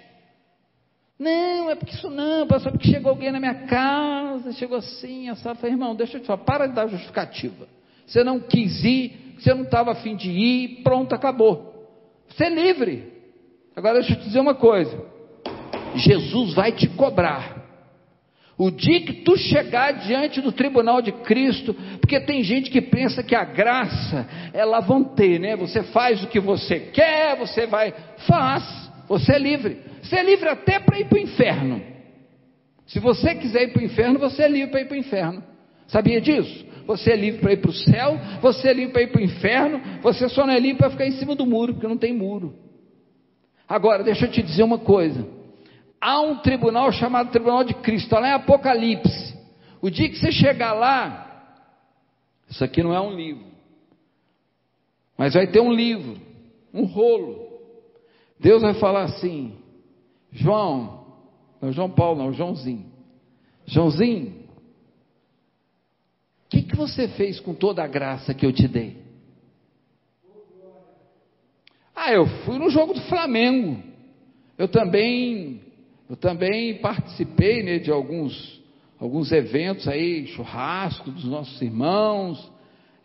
Speaker 1: Não, é porque isso não, pastor, porque chegou alguém na minha casa, chegou assim, essa falei, irmão, deixa eu te falar, para de dar justificativa. Você não quis ir, você não estava afim de ir, pronto, acabou. Você é livre. Agora deixa eu te dizer uma coisa: Jesus vai te cobrar. O dia que tu chegar diante do tribunal de Cristo, porque tem gente que pensa que a graça é lavante, né? Você faz o que você quer, você vai, faz, você é livre. Você é livre até para ir para o inferno. Se você quiser ir para o inferno, você é livre para ir para o inferno. Sabia disso? Você é livre para ir para o céu, você é livre para ir para o inferno, você só não é livre para ficar em cima do muro, porque não tem muro. Agora, deixa eu te dizer uma coisa. Há um tribunal chamado Tribunal de Cristo, lá em Apocalipse. O dia que você chegar lá, isso aqui não é um livro, mas vai ter um livro, um rolo. Deus vai falar assim: João, não João Paulo, não, Joãozinho. Joãozinho, que, você fez com toda a graça que eu te dei? Ah, eu fui no jogo do Flamengo. Eu também, eu também participei né, de alguns, alguns eventos aí, churrasco dos nossos irmãos.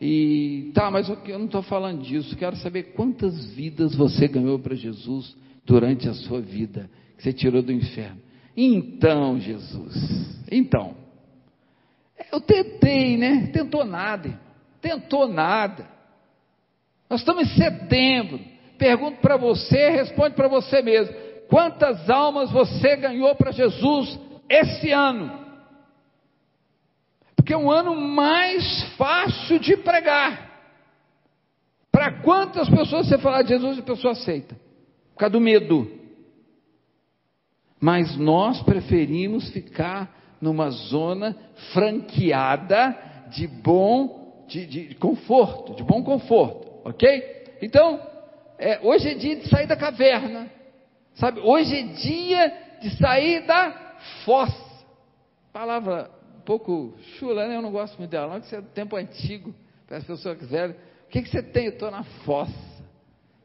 Speaker 1: E tá, mas eu, eu não estou falando disso. Quero saber quantas vidas você ganhou para Jesus durante a sua vida, que você tirou do inferno. Então, Jesus, então, eu tentei, né? Tentou nada, tentou nada. Nós estamos em setembro. Pergunto para você, responde para você mesmo: quantas almas você ganhou para Jesus esse ano? Porque é um ano mais fácil de pregar. Para quantas pessoas você falar de Jesus, a pessoa aceita? Por causa do medo. Mas nós preferimos ficar numa zona franqueada de bom, de, de conforto, de bom conforto, ok? Então, é, hoje é dia de sair da caverna, sabe? Hoje é dia de sair da fossa. Palavra um pouco chula, né? Eu não gosto muito dela, não, que isso é do tempo antigo, para as pessoas velhas. O que, que você tem? Eu estou na fossa.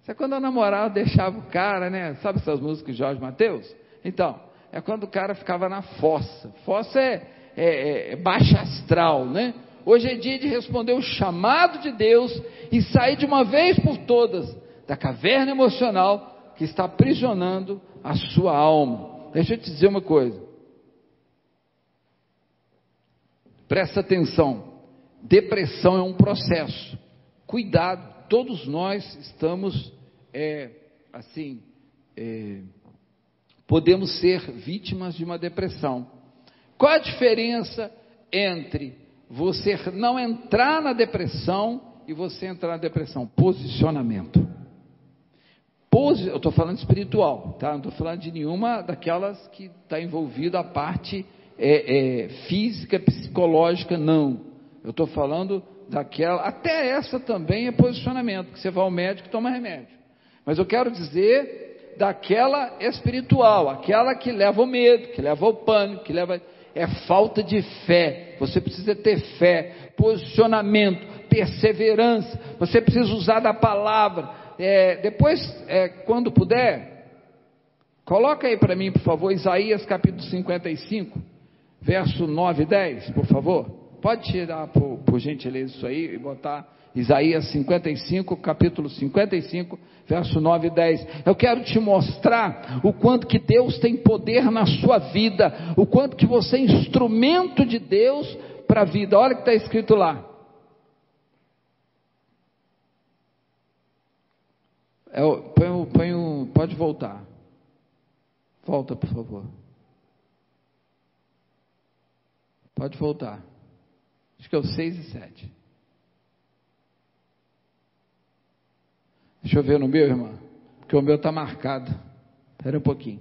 Speaker 1: Isso é quando a namorada deixava o cara, né? Sabe essas músicas de Jorge Mateus? Então, é quando o cara ficava na fossa. Fossa é, é, é baixa astral, né? Hoje é dia de responder o chamado de Deus e sair de uma vez por todas da caverna emocional que está aprisionando a sua alma. Deixa eu te dizer uma coisa. Presta atenção. Depressão é um processo. Cuidado, todos nós estamos, é, assim, é, podemos ser vítimas de uma depressão. Qual a diferença entre você não entrar na depressão e você entrar na depressão? Posicionamento. Posi eu estou falando espiritual, tá? Não estou falando de nenhuma daquelas que está envolvida a parte é, é, física, psicológica, não. Eu estou falando daquela, até essa também é posicionamento, que você vai ao médico e toma remédio. Mas eu quero dizer daquela espiritual, aquela que leva o medo, que leva o pânico, que leva. É falta de fé. Você precisa ter fé, posicionamento, perseverança. Você precisa usar da palavra. É, depois, é, quando puder, coloca aí para mim, por favor, Isaías capítulo 55, verso 9 e 10, por favor. Pode tirar, por, por gentileza, isso aí e botar Isaías 55, capítulo 55, verso 9 e 10. Eu quero te mostrar o quanto que Deus tem poder na sua vida, o quanto que você é instrumento de Deus para a vida. Olha o que está escrito lá. É, põe, põe, pode voltar. Volta, por favor. Pode voltar. Acho que é o 6 e 7. Deixa eu ver no meu, irmão, porque o meu está marcado. Espera um pouquinho.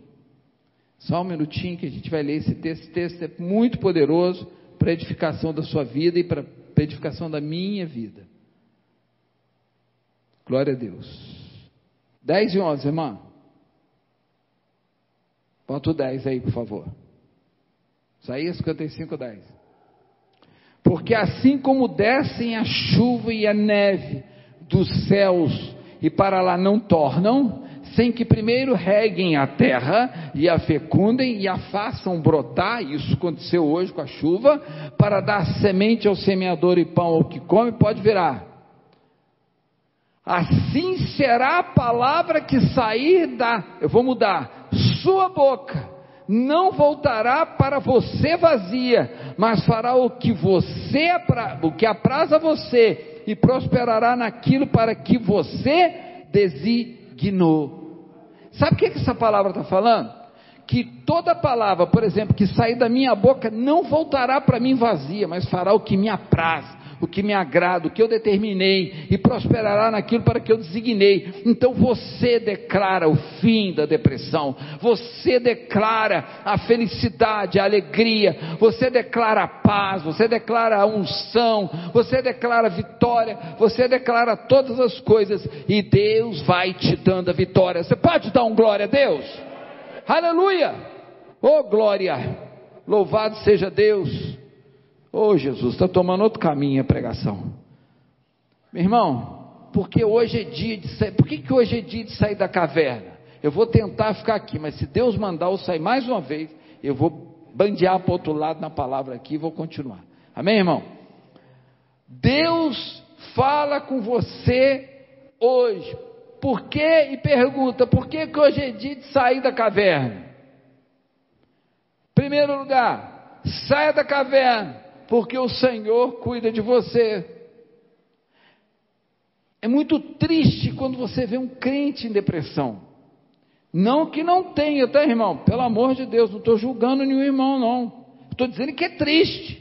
Speaker 1: Só um minutinho que a gente vai ler esse texto. Esse texto é muito poderoso para a edificação da sua vida e para a edificação da minha vida. Glória a Deus. 10 e 11, irmã. Bota o 10 aí, por favor. Isaías 55, 10. Porque assim como descem a chuva e a neve dos céus e para lá não tornam, sem que primeiro reguem a terra e a fecundem e a façam brotar, isso aconteceu hoje com a chuva, para dar semente ao semeador e pão ao que come, pode virar. Assim será a palavra que sair da, eu vou mudar, sua boca, não voltará para você vazia, mas fará o que você, o que apraz a você, e prosperará naquilo para que você designou. Sabe o que, que essa palavra está falando? Que toda palavra, por exemplo, que sair da minha boca não voltará para mim vazia, mas fará o que me apraz o que me agrada, o que eu determinei, e prosperará naquilo para que eu designei. Então você declara o fim da depressão, você declara a felicidade, a alegria, você declara a paz, você declara a unção, você declara a vitória, você declara todas as coisas, e Deus vai te dando a vitória. Você pode dar um glória a Deus? Aleluia! Oh glória! Louvado seja Deus! Ô oh, Jesus, está tomando outro caminho a pregação. Meu irmão, porque hoje é dia de sair. Por que, que hoje é dia de sair da caverna? Eu vou tentar ficar aqui, mas se Deus mandar eu sair mais uma vez, eu vou bandear para o outro lado na palavra aqui e vou continuar. Amém, irmão? Deus fala com você hoje. Por que? E pergunta: por que, que hoje é dia de sair da caverna? Primeiro lugar, saia da caverna, porque o Senhor cuida de você. É muito triste quando você vê um crente em depressão. Não que não tenha, tá, irmão? Pelo amor de Deus, não estou julgando nenhum irmão, não. Estou dizendo que é triste.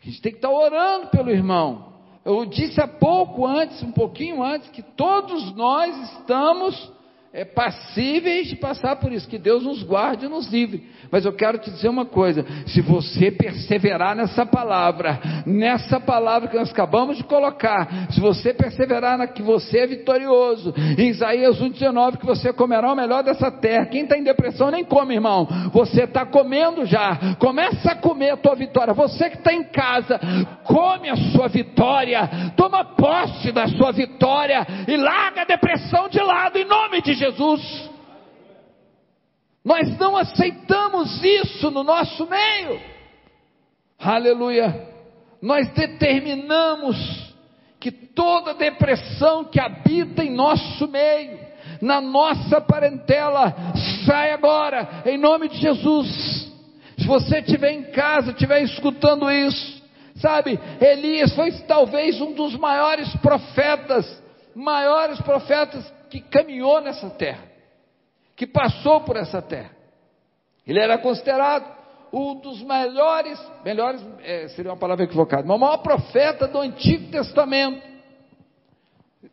Speaker 1: A gente tem que estar orando pelo irmão. Eu disse há pouco antes, um pouquinho antes, que todos nós estamos é, passíveis de passar por isso. Que Deus nos guarde e nos livre. Mas eu quero te dizer uma coisa: se você perseverar nessa palavra, nessa palavra que nós acabamos de colocar, se você perseverar na que você é vitorioso, em Isaías 1,19, que você comerá o melhor dessa terra. Quem está em depressão nem come, irmão. Você está comendo já. Começa a comer a tua vitória. Você que está em casa, come a sua vitória. Toma posse da sua vitória e larga a depressão de lado em nome de Jesus. Nós não aceitamos isso no nosso meio. Aleluia. Nós determinamos que toda depressão que habita em nosso meio, na nossa parentela, sai agora, em nome de Jesus. Se você estiver em casa, estiver escutando isso, sabe, Elias foi talvez um dos maiores profetas, maiores profetas que caminhou nessa terra, que passou por essa terra. Ele era considerado um dos melhores, melhores é, seria uma palavra equivocada, mas o maior profeta do Antigo Testamento.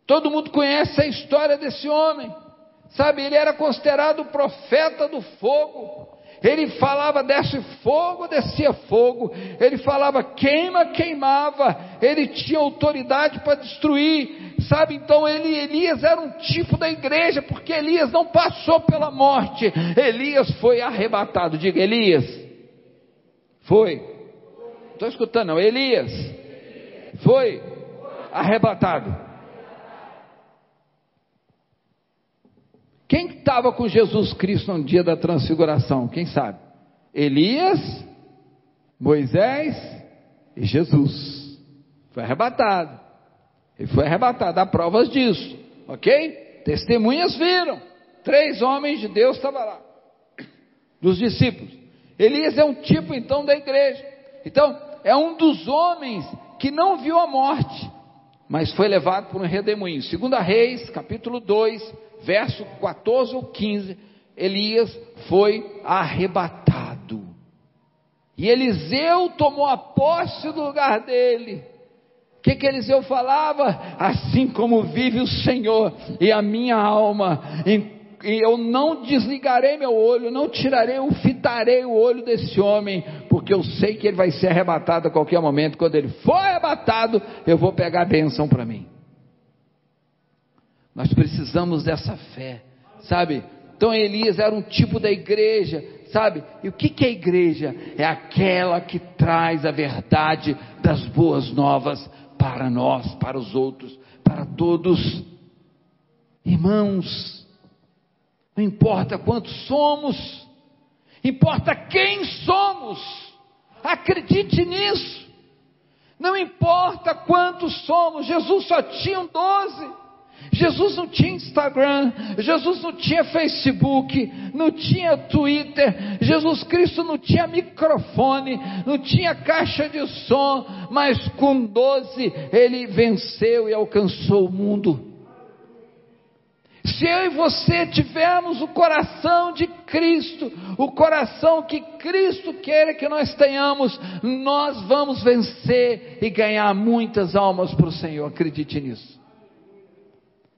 Speaker 1: Todo mundo conhece a história desse homem, sabe? Ele era considerado o profeta do fogo. Ele falava desce fogo, descia fogo. Ele falava queima, queimava. Ele tinha autoridade para destruir. Sabe, então ele, Elias era um tipo da igreja, porque Elias não passou pela morte. Elias foi arrebatado. Diga, Elias. Foi. Estou escutando, não. Elias. Foi arrebatado. Quem estava com Jesus Cristo no dia da transfiguração? Quem sabe? Elias, Moisés e Jesus. Foi arrebatado. Ele foi arrebatado. Há provas disso. Ok? Testemunhas viram. Três homens de Deus estavam lá. Dos discípulos. Elias é um tipo então da igreja. Então, é um dos homens que não viu a morte, mas foi levado por um redemoinho. Segunda Reis, capítulo 2, verso 14 ou 15, Elias foi arrebatado. E Eliseu tomou a posse do lugar dele. O que, que Eliseu falava? Assim como vive o Senhor e a minha alma, e eu não desligarei meu olho, não tirarei, eu fitarei o olho desse homem, porque eu sei que ele vai ser arrebatado a qualquer momento. Quando ele for arrebatado, eu vou pegar a bênção para mim. Nós precisamos dessa fé, sabe? Então Elias era um tipo da igreja, sabe? E o que, é a igreja? É aquela que traz a verdade das boas novas para nós, para os outros, para todos. Irmãos, não importa quantos somos, importa quem somos, acredite nisso. Não importa quantos somos, Jesus só tinha doze. Jesus não tinha Instagram, Jesus não tinha Facebook, não tinha Twitter, Jesus Cristo não tinha microfone, não tinha caixa de som, mas com doze ele venceu e alcançou o mundo. Se eu e você tivermos o coração de Cristo, o coração que Cristo quer que nós tenhamos, nós vamos vencer e ganhar muitas almas para o Senhor, acredite nisso.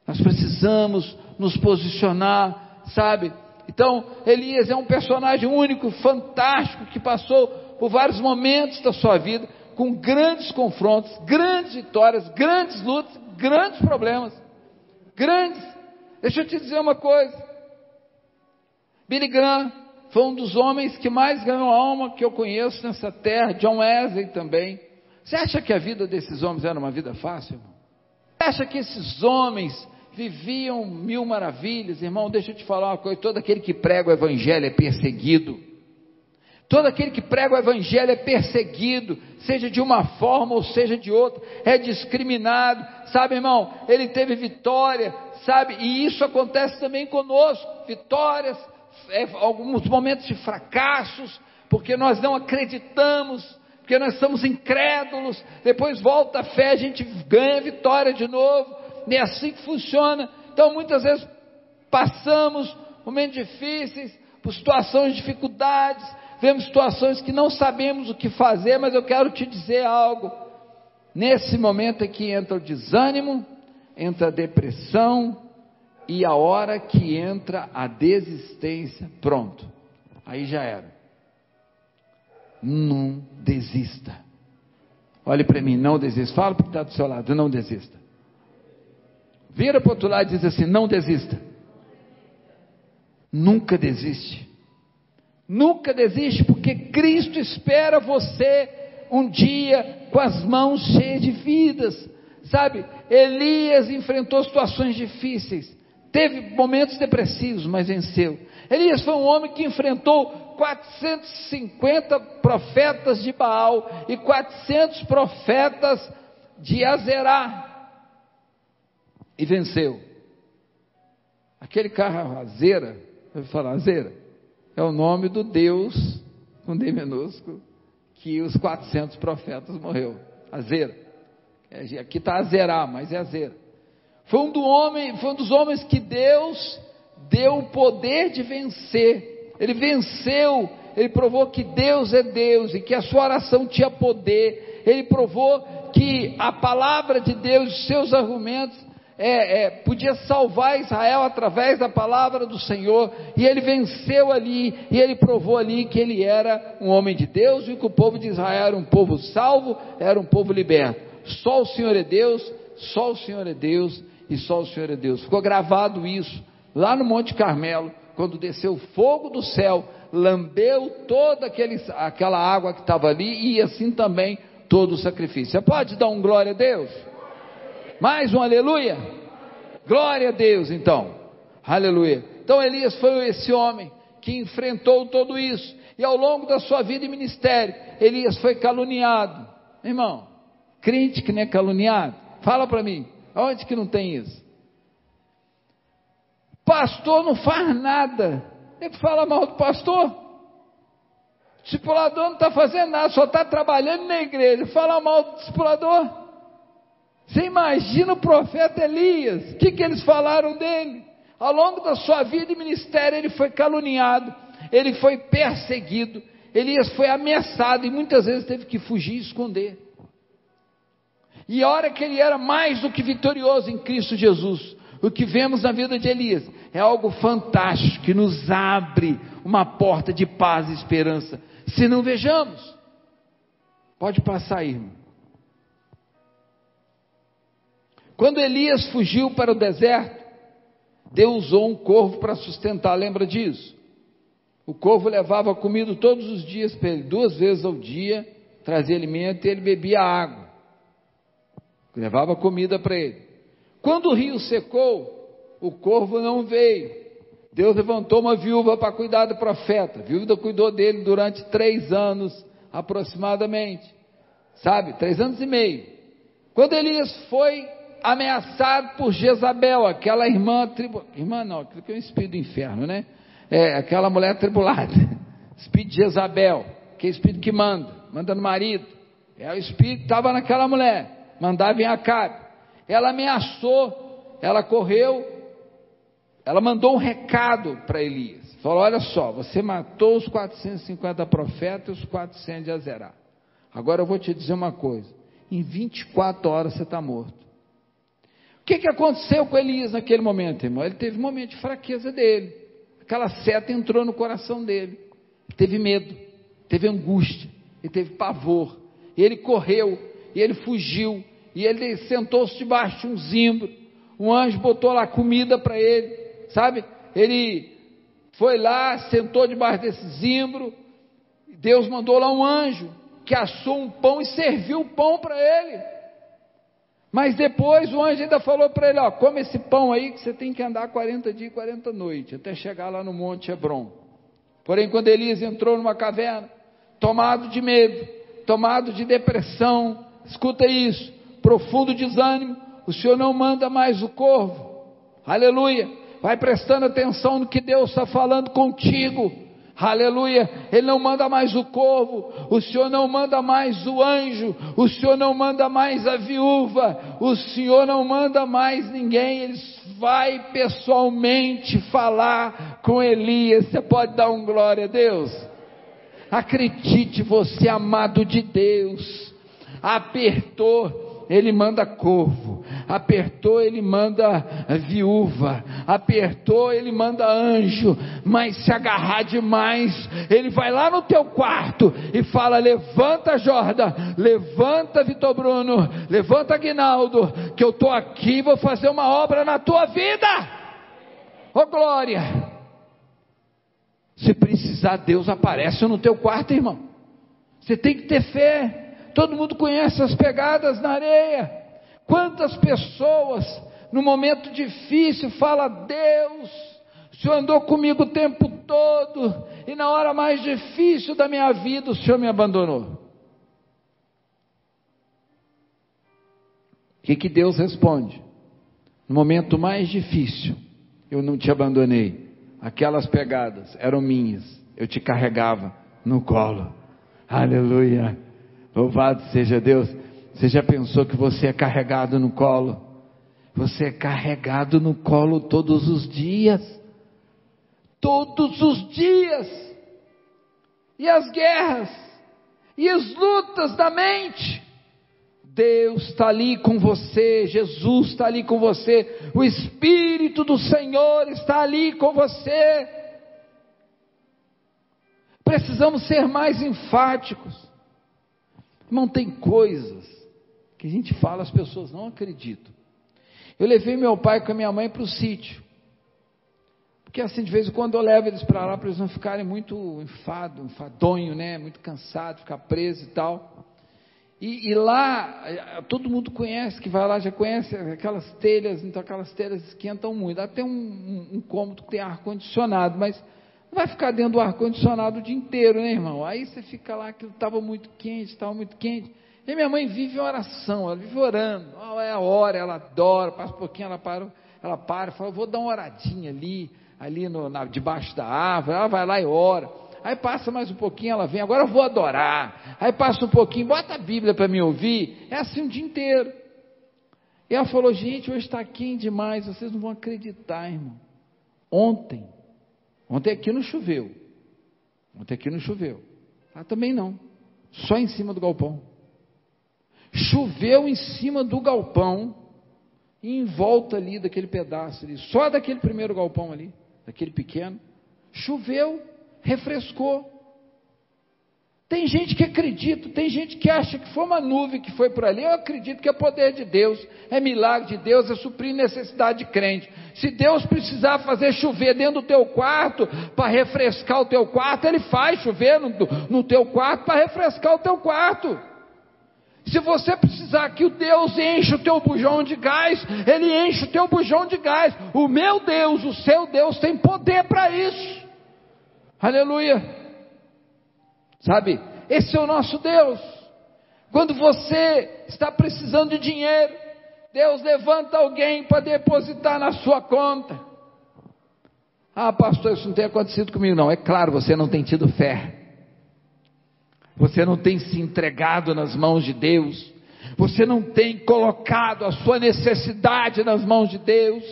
Speaker 1: Nós precisamos nos posicionar, sabe? Então, Elias é um personagem único, fantástico, que passou por vários momentos da sua vida, com grandes confrontos, grandes vitórias, grandes lutas, grandes problemas. Grandes. Deixa eu te dizer uma coisa. Billy Graham foi um dos homens que mais ganhou alma que eu conheço nessa terra, John Wesley também. Você acha que a vida desses homens era uma vida fácil, irmão? Você acha que esses homens viviam mil maravilhas, irmão. Deixa eu te falar uma coisa: todo aquele que prega o evangelho é perseguido. Todo aquele que prega o evangelho é perseguido, seja de uma forma ou seja de outra, é discriminado, sabe, irmão? Ele teve vitória, sabe? E isso acontece também conosco, vitórias, é, alguns momentos de fracassos, porque nós não acreditamos, porque nós somos incrédulos, depois volta a fé, a gente ganha vitória de novo, e é assim que funciona. Então muitas vezes passamos momentos difíceis, por situações de dificuldades, vemos situações que não sabemos o que fazer, mas eu quero te dizer algo. Nesse momento é que entra o desânimo, entra a depressão e a hora que entra a desistência, pronto. Aí já era. Não desista. Olhe para mim, não desista. Fala para que está do seu lado, não desista. Vira para o outro lado e diz assim: não desista. Nunca desiste. Nunca desiste, porque Cristo espera você um dia com as mãos cheias de vidas. Sabe, Elias enfrentou situações difíceis, teve momentos depressivos, mas venceu. Elias foi um homem que enfrentou 450 profetas de Baal e 400 profetas de Azerá e venceu. Aquele carro Azera, eu falar Azera, é o nome do Deus com D minúsculo que os 400 profetas morreu. Azera. É, aqui está Azerá, mas é Azera. Foi um, do homem, foi um dos homens que Deus deu o poder de vencer. Ele venceu, ele provou que Deus é Deus e que a sua oração tinha poder. Ele provou que a palavra de Deus, seus argumentos, é, é, podia salvar Israel através da palavra do Senhor, e ele venceu ali, e ele provou ali que ele era um homem de Deus, e que o povo de Israel era um povo salvo, era um povo liberto. Só o Senhor é Deus, só o Senhor é Deus e só o Senhor é Deus. Ficou gravado isso lá no Monte Carmelo, quando desceu fogo do céu, lambeu toda aquela água que estava ali e assim também todo o sacrifício. Você pode dar um glória a Deus? Mais um aleluia? Glória a Deus, então. Aleluia. Então Elias foi esse homem que enfrentou tudo isso. E ao longo da sua vida e ministério, Elias foi caluniado. Irmão, crente que não é caluniado? Fala para mim, onde que não tem isso? Pastor não faz nada. Ele fala mal do pastor. Discipulador não está fazendo nada, só está trabalhando na igreja. Fala mal do discipulador. Você imagina o profeta Elias, o que, que eles falaram dele? Ao longo da sua vida e ministério, ele foi caluniado, ele foi perseguido, Elias foi ameaçado e muitas vezes teve que fugir e esconder. E a hora que ele era mais do que vitorioso em Cristo Jesus, o que vemos na vida de Elias é algo fantástico que nos abre uma porta de paz e esperança. Se não vejamos, pode passar, irmão. Quando Elias fugiu para o deserto, Deus usou um corvo para sustentar, lembra disso? O corvo levava comida todos os dias para ele, duas vezes ao dia, trazia alimento e ele bebia água levava comida para ele. Quando o rio secou, o corvo não veio. Deus levantou uma viúva para cuidar do profeta. A viúva cuidou dele durante três anos, aproximadamente. Sabe? Três anos e meio. Quando Elias foi ameaçado por Jezabel, aquela irmã tribulada. Irmã não, aquilo que é um espírito do inferno, né? É, aquela mulher tribulada. *laughs* Espírito de Jezabel, que é espírito que manda, manda no marido. É o espírito que estava naquela mulher mandava em Acabe. Ela ameaçou, ela correu, ela mandou um recado para Elias. Falou: Olha só, você matou os 450 profetas e os 400 de Azerá. Agora eu vou te dizer uma coisa: em 24 horas você está morto. O que, que aconteceu com Elias naquele momento, irmão? Ele teve um momento de fraqueza dele. Aquela seta entrou no coração dele. Teve medo, teve angústia, ele teve pavor. Ele correu, e ele fugiu, e ele sentou-se debaixo de um zimbro. Um anjo botou lá comida para ele, sabe? Ele foi lá, sentou debaixo desse zimbro. Deus mandou lá um anjo que assou um pão e serviu o pão para ele. Mas depois o anjo ainda falou para ele: Ó, come esse pão aí que você tem que andar 40 dias e 40 noites até chegar lá no Monte Hebron. Porém, quando Elias entrou numa caverna, tomado de medo, tomado de depressão, escuta isso, profundo desânimo, o Senhor não manda mais o corvo, aleluia, vai prestando atenção no que Deus está falando contigo, aleluia, Ele não manda mais o corvo, o Senhor não manda mais o anjo, o Senhor não manda mais a viúva, o Senhor não manda mais ninguém, Ele vai pessoalmente falar com Elias, você pode dar um glória a Deus? Acredite, você amado de Deus, apertou, ele manda corvo, apertou, ele manda viúva, apertou, ele manda anjo, mas se agarrar demais, ele vai lá no teu quarto e fala: Levanta, Jordan, levanta, Vitor Bruno, levanta, Aguinaldo, que eu estou aqui, vou fazer uma obra na tua vida. Ô oh, glória! Se precisar, Deus aparece no teu quarto, irmão. Você tem que ter fé. Todo mundo conhece as pegadas na areia. Quantas pessoas no momento difícil fala Deus, o Senhor andou comigo o tempo todo e na hora mais difícil da minha vida o Senhor me abandonou. O que, que Deus responde? No momento mais difícil, eu não te abandonei. Aquelas pegadas eram minhas. Eu te carregava no colo. Aleluia. Louvado seja Deus. Você já pensou que você é carregado no colo? Você é carregado no colo todos os dias. Todos os dias. E as guerras. E as lutas da mente. Deus está ali com você, Jesus está ali com você, o Espírito do Senhor está ali com você. Precisamos ser mais enfáticos. Não tem coisas que a gente fala, as pessoas não acreditam. Eu levei meu pai com a minha mãe para o sítio. Porque assim, de vez em quando eu levo eles para lá para eles não ficarem muito enfado, enfadonho, né? Muito cansados, ficar presos e tal. E, e, lá, eh, todo mundo conhece, que vai lá já conhece aquelas telhas, então aquelas telhas esquentam muito. Até um, um, um cômodo que tem ar-condicionado, mas não vai ficar dentro do ar-condicionado o dia inteiro, né, irmão? Aí você fica lá, aquilo estava muito quente, estava muito quente. E minha mãe vive oração, ela vive orando. Oh, é a hora, ela adora, passa um pouquinho, ela para, ela para fala, vou dar uma oradinha ali, ali no, na, debaixo da árvore. Ela vai lá e ora. Aí passa mais um pouquinho, ela vem, agora eu vou adorar. Aí passa um pouquinho, bota a Bíblia para me ouvir. É assim o dia inteiro. E ela falou, gente, hoje está quente demais, vocês não vão acreditar, irmão. Ontem, ontem aqui não choveu. Ontem aqui não choveu. Lá também não. Só em cima do galpão. Choveu em cima do galpão em volta ali daquele pedaço ali, só daquele primeiro galpão ali, daquele pequeno. Choveu refrescou. Tem gente que acredita, tem gente que acha que foi uma nuvem que foi por ali. Eu acredito que é poder de Deus, é milagre de Deus, é suprir necessidade de crente. Se Deus precisar fazer chover dentro do teu quarto para refrescar o teu quarto, Ele faz chover no, no teu quarto para refrescar o teu quarto. Se você precisar que o Deus enche o teu bujão de gás, Ele enche o teu bujão de gás. O meu Deus, o seu Deus tem poder para isso. Aleluia. Sabe, esse é o nosso Deus. Quando você está precisando de dinheiro, Deus levanta alguém para depositar na sua conta. Ah, pastor, isso não tem acontecido comigo, não. É claro, você não tem tido fé. Você não tem se entregado nas mãos de Deus. Você não tem colocado a sua necessidade nas mãos de Deus.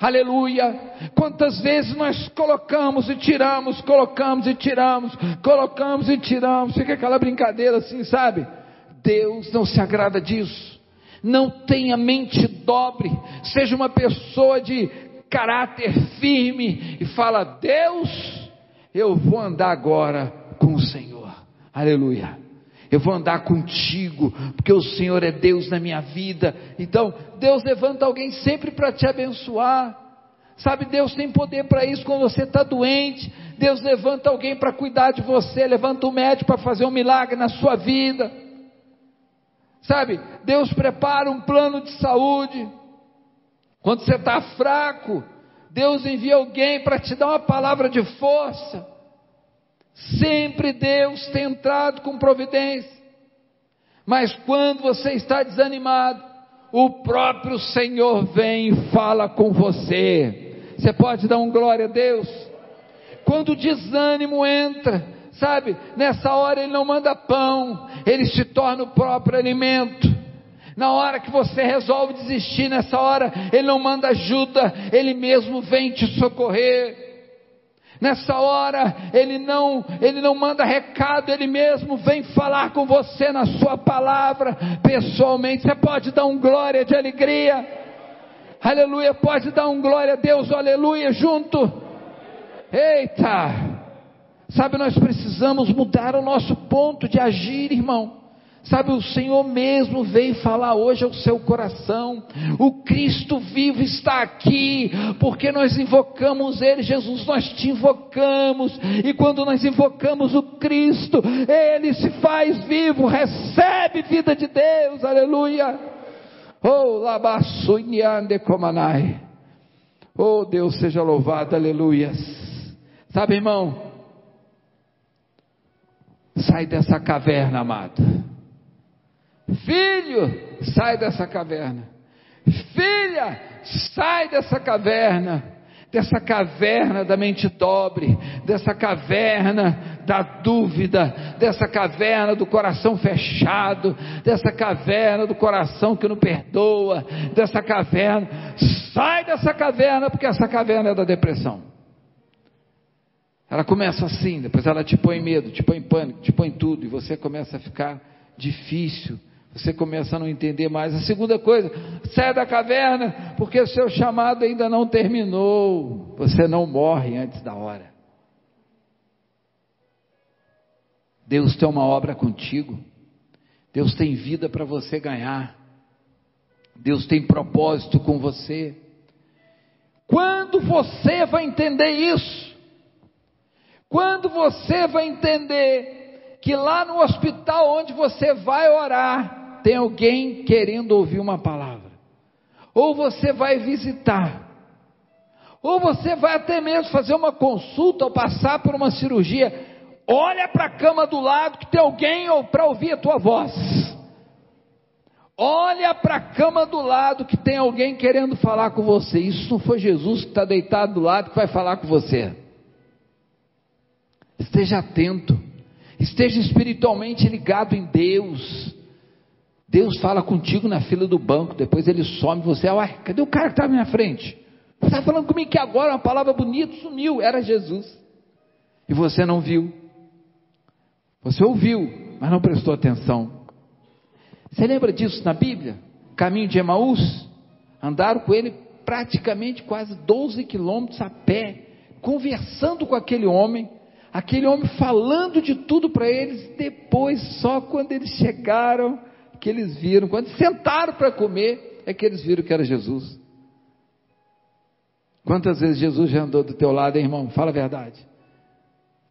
Speaker 1: Aleluia. Quantas vezes nós colocamos e tiramos, colocamos e tiramos, colocamos e tiramos. Fica aquela brincadeira assim, sabe? Deus não se agrada disso. Não tenha mente dobre. Seja uma pessoa de caráter firme e fala: Deus, eu vou andar agora com o Senhor. Aleluia eu vou andar contigo, porque o Senhor é Deus na minha vida. Então, Deus levanta alguém sempre para te abençoar. Sabe, Deus tem poder para isso quando você está doente. Deus levanta alguém para cuidar de você, levanta um médico para fazer um milagre na sua vida. Sabe, Deus prepara um plano de saúde. Quando você está fraco, Deus envia alguém para te dar uma palavra de força. Sempre Deus tem entrado com providência. Mas quando você está desanimado, o próprio Senhor vem e fala com você. Você pode dar um glória a Deus? Quando o desânimo entra, sabe, nessa hora ele não manda pão, ele se torna o próprio alimento. Na hora que você resolve desistir, nessa hora, Ele não manda ajuda, Ele mesmo vem te socorrer. Nessa hora, Ele não, Ele não manda recado, Ele mesmo vem falar com você na Sua palavra, pessoalmente. Você pode dar um glória de alegria. Aleluia, pode dar um glória a Deus, aleluia, junto. Eita! Sabe, nós precisamos mudar o nosso ponto de agir, irmão. Sabe, o Senhor mesmo veio falar hoje ao seu coração. O Cristo vivo está aqui, porque nós invocamos Ele, Jesus, nós te invocamos. E quando nós invocamos o Cristo, Ele se faz vivo, recebe vida de Deus, aleluia. Oh, labassunhande comanai. Oh, Deus seja louvado, aleluia. Sabe, irmão, sai dessa caverna, amado Filho, sai dessa caverna. Filha, sai dessa caverna. Dessa caverna da mente dobre, dessa caverna da dúvida, dessa caverna do coração fechado, dessa caverna do coração que não perdoa, dessa caverna. Sai dessa caverna, porque essa caverna é da depressão. Ela começa assim, depois ela te põe medo, te põe pânico, te põe tudo, e você começa a ficar difícil você começa a não entender mais. A segunda coisa, sai da caverna, porque o seu chamado ainda não terminou. Você não morre antes da hora. Deus tem uma obra contigo. Deus tem vida para você ganhar. Deus tem propósito com você. Quando você vai entender isso? Quando você vai entender que lá no hospital onde você vai orar, tem alguém querendo ouvir uma palavra. Ou você vai visitar. Ou você vai até mesmo fazer uma consulta ou passar por uma cirurgia. Olha para a cama do lado que tem alguém para ouvir a tua voz. Olha para a cama do lado que tem alguém querendo falar com você. Isso não foi Jesus que está deitado do lado que vai falar com você. Esteja atento. Esteja espiritualmente ligado em Deus. Deus fala contigo na fila do banco, depois ele some, você, uai, cadê o cara que está na minha frente? Você está falando comigo que agora uma palavra bonita sumiu, era Jesus. E você não viu. Você ouviu, mas não prestou atenção. Você lembra disso na Bíblia? Caminho de Emaús? Andaram com ele praticamente quase 12 quilômetros a pé, conversando com aquele homem, aquele homem falando de tudo para eles, depois, só quando eles chegaram, que eles viram, quando sentaram para comer, é que eles viram que era Jesus. Quantas vezes Jesus já andou do teu lado, hein, irmão? Fala a verdade.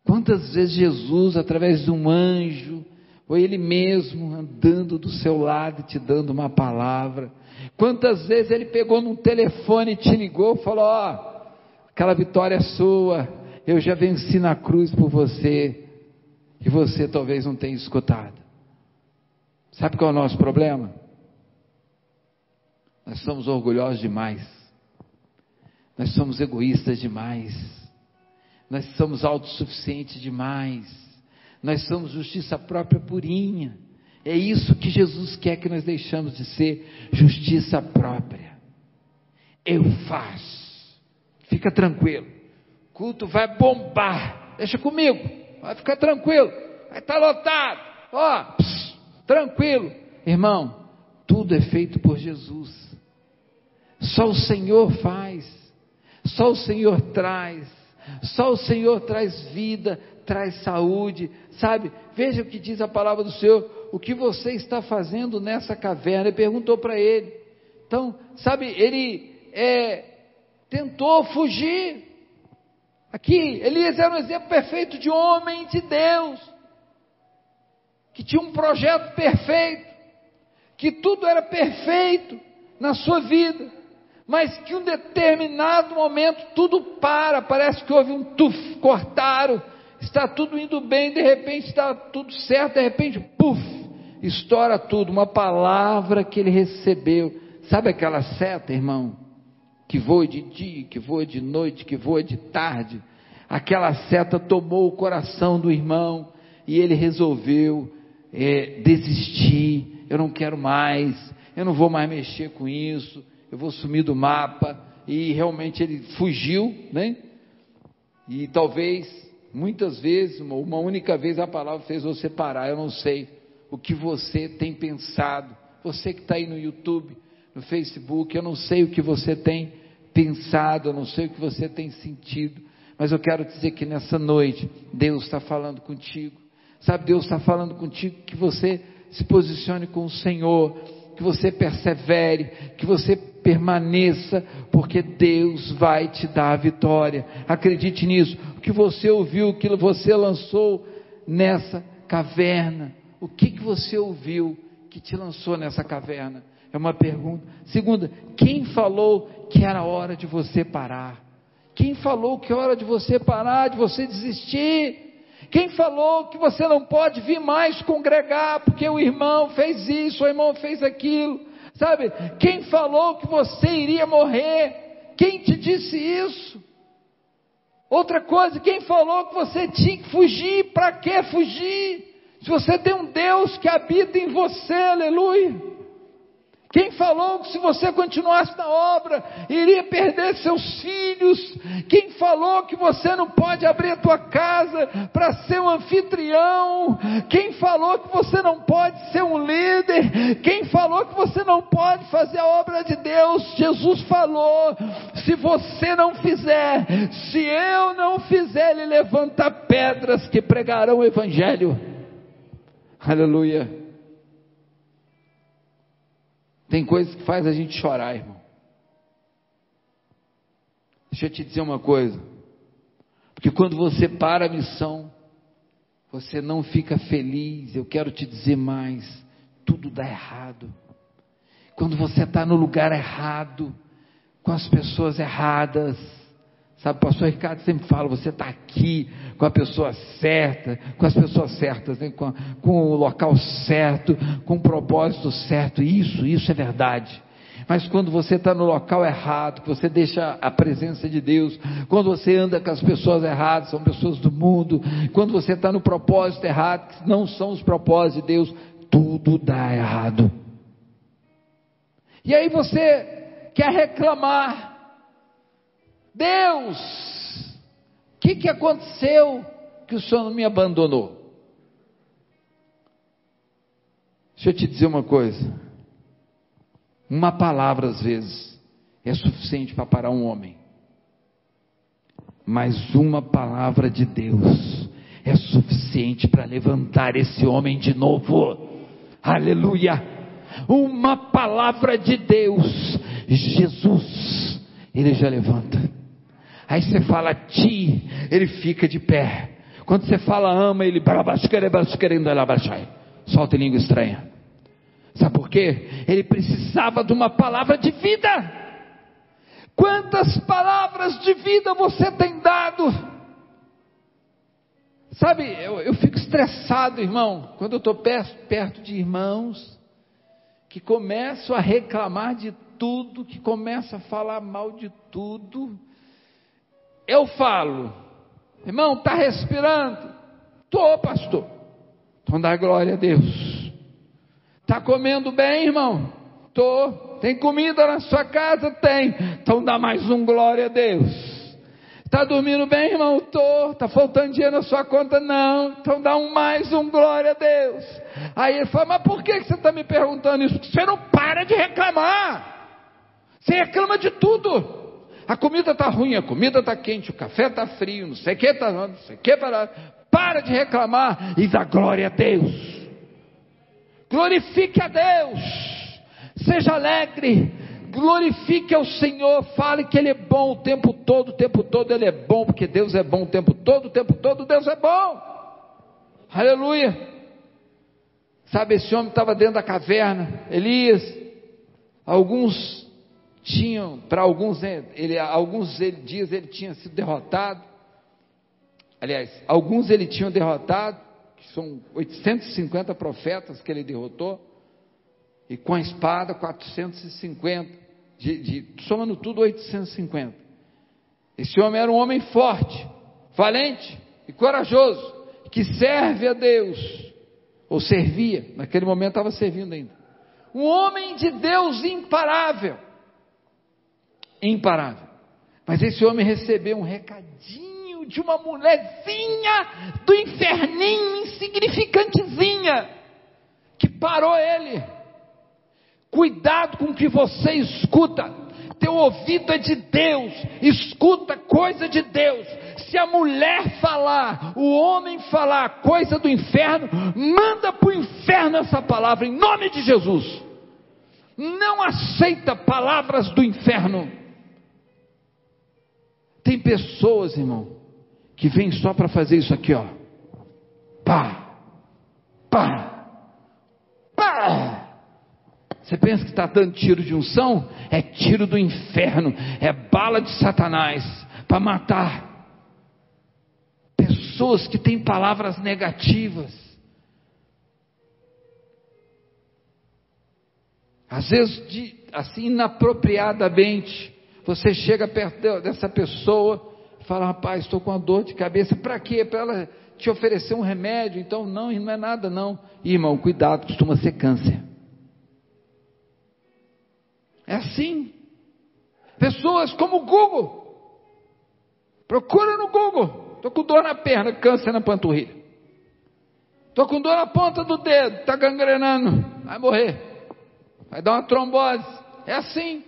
Speaker 1: Quantas vezes Jesus, através de um anjo, ou ele mesmo andando do seu lado e te dando uma palavra. Quantas vezes ele pegou num telefone e te ligou e falou: Ó, oh, aquela vitória é sua, eu já venci na cruz por você, e você talvez não tenha escutado. Sabe qual é o nosso problema? Nós somos orgulhosos demais. Nós somos egoístas demais. Nós somos autossuficientes demais. Nós somos justiça própria purinha. É isso que Jesus quer que nós deixamos de ser justiça própria. Eu faço. Fica tranquilo. O culto vai bombar. Deixa comigo. Vai ficar tranquilo. Vai estar lotado. Ó, oh, tranquilo. Irmão, tudo é feito por Jesus. Só o Senhor faz. Só o Senhor traz. Só o Senhor traz vida, traz saúde. Sabe? Veja o que diz a palavra do Senhor. O que você está fazendo nessa caverna? Ele perguntou para ele. Então, sabe, ele é, tentou fugir. Aqui, Elias era um exemplo perfeito de homem de Deus que tinha um projeto perfeito, que tudo era perfeito na sua vida, mas que um determinado momento tudo para, parece que houve um tuf, cortaram, está tudo indo bem, de repente está tudo certo, de repente, puf, estoura tudo. Uma palavra que ele recebeu. Sabe aquela seta, irmão? Que voa de dia, que voa de noite, que voa de tarde. Aquela seta tomou o coração do irmão e ele resolveu é, desistir. Eu não quero mais, eu não vou mais mexer com isso, eu vou sumir do mapa. E realmente ele fugiu, né? E talvez, muitas vezes, uma única vez a palavra fez você parar. Eu não sei o que você tem pensado. Você que está aí no YouTube, no Facebook, eu não sei o que você tem pensado, eu não sei o que você tem sentido. Mas eu quero dizer que nessa noite, Deus está falando contigo. Sabe, Deus está falando contigo que você se posicione com o Senhor, que você persevere, que você permaneça, porque Deus vai te dar a vitória. Acredite nisso. O que você ouviu, o que você lançou nessa caverna, o que, que você ouviu que te lançou nessa caverna? É uma pergunta. Segunda, quem falou que era hora de você parar? Quem falou que é hora de você parar, de você desistir? Quem falou que você não pode vir mais congregar porque o irmão fez isso, o irmão fez aquilo? Sabe? Quem falou que você iria morrer? Quem te disse isso? Outra coisa, quem falou que você tinha que fugir? Para que fugir? Se você tem um Deus que habita em você, aleluia. Quem falou que se você continuasse na obra, iria perder seus filhos? Quem falou que você não pode abrir a tua casa para ser um anfitrião? Quem falou que você não pode ser um líder? Quem falou que você não pode fazer a obra de Deus? Jesus falou: se você não fizer, se eu não fizer, ele levanta pedras que pregarão o evangelho. Aleluia. Tem coisas que faz a gente chorar, irmão. Deixa eu te dizer uma coisa. Porque quando você para a missão, você não fica feliz. Eu quero te dizer mais: tudo dá errado. Quando você está no lugar errado, com as pessoas erradas, Sabe, o pastor Ricardo sempre fala, você está aqui com a pessoa certa, com as pessoas certas, né? com, com o local certo, com o propósito certo. Isso, isso é verdade. Mas quando você está no local errado, que você deixa a presença de Deus, quando você anda com as pessoas erradas, são pessoas do mundo, quando você está no propósito errado, que não são os propósitos de Deus, tudo dá errado. E aí você quer reclamar, Deus, o que, que aconteceu que o Senhor não me abandonou? Deixa eu te dizer uma coisa. Uma palavra, às vezes, é suficiente para parar um homem. Mas uma palavra de Deus é suficiente para levantar esse homem de novo. Aleluia! Uma palavra de Deus, Jesus, ele já levanta. Aí você fala ti, ele fica de pé. Quando você fala ama, ele solta língua estranha. Sabe por quê? Ele precisava de uma palavra de vida. Quantas palavras de vida você tem dado? Sabe, eu, eu fico estressado, irmão, quando eu estou perto, perto de irmãos que começam a reclamar de tudo, que começam a falar mal de tudo eu falo, irmão, está respirando? Estou, pastor. Então dá glória a Deus. Está comendo bem, irmão? Estou. Tem comida na sua casa? Tem. Então dá mais um glória a Deus. Está dormindo bem, irmão? Estou. Está faltando dinheiro na sua conta? Não. Então dá um mais um glória a Deus. Aí ele fala, mas por que você está me perguntando isso? Porque você não para de reclamar. Você reclama de tudo. A comida está ruim, a comida está quente, o café está frio, não sei o que está, não sei o que para. Para de reclamar e dá glória a Deus. Glorifique a Deus. Seja alegre. Glorifique ao Senhor. Fale que Ele é bom o tempo todo, o tempo todo Ele é bom, porque Deus é bom o tempo todo, o tempo todo Deus é bom. Aleluia. Sabe, esse homem estava dentro da caverna, Elias. Alguns tinham, para alguns, né, ele, alguns dias ele tinha sido derrotado, Aliás, alguns ele tinha derrotado, que são 850 profetas que ele derrotou, e com a espada 450, de, de, somando tudo 850. Esse homem era um homem forte, valente e corajoso, que serve a Deus, ou servia, naquele momento estava servindo ainda. Um homem de Deus imparável. Imparável. Mas esse homem recebeu um recadinho de uma mulherzinha do inferninho, insignificantezinha, que parou ele. Cuidado com o que você escuta teu ouvido é de Deus, escuta coisa de Deus. Se a mulher falar, o homem falar coisa do inferno, manda para o inferno essa palavra, em nome de Jesus. Não aceita palavras do inferno. Tem pessoas, irmão, que vêm só para fazer isso aqui, ó. Pá, pá, pá. Você pensa que está dando tiro de unção? É tiro do inferno, é bala de Satanás para matar. Pessoas que têm palavras negativas. Às vezes, de, assim, inapropriadamente, você chega perto dessa pessoa fala: Rapaz, estou com uma dor de cabeça. Para quê? Para ela te oferecer um remédio? Então, não, não é nada, não. Irmão, cuidado, costuma ser câncer. É assim. Pessoas como o Google. Procura no Google. Estou com dor na perna, câncer na panturrilha. Estou com dor na ponta do dedo, está gangrenando. Vai morrer. Vai dar uma trombose. É assim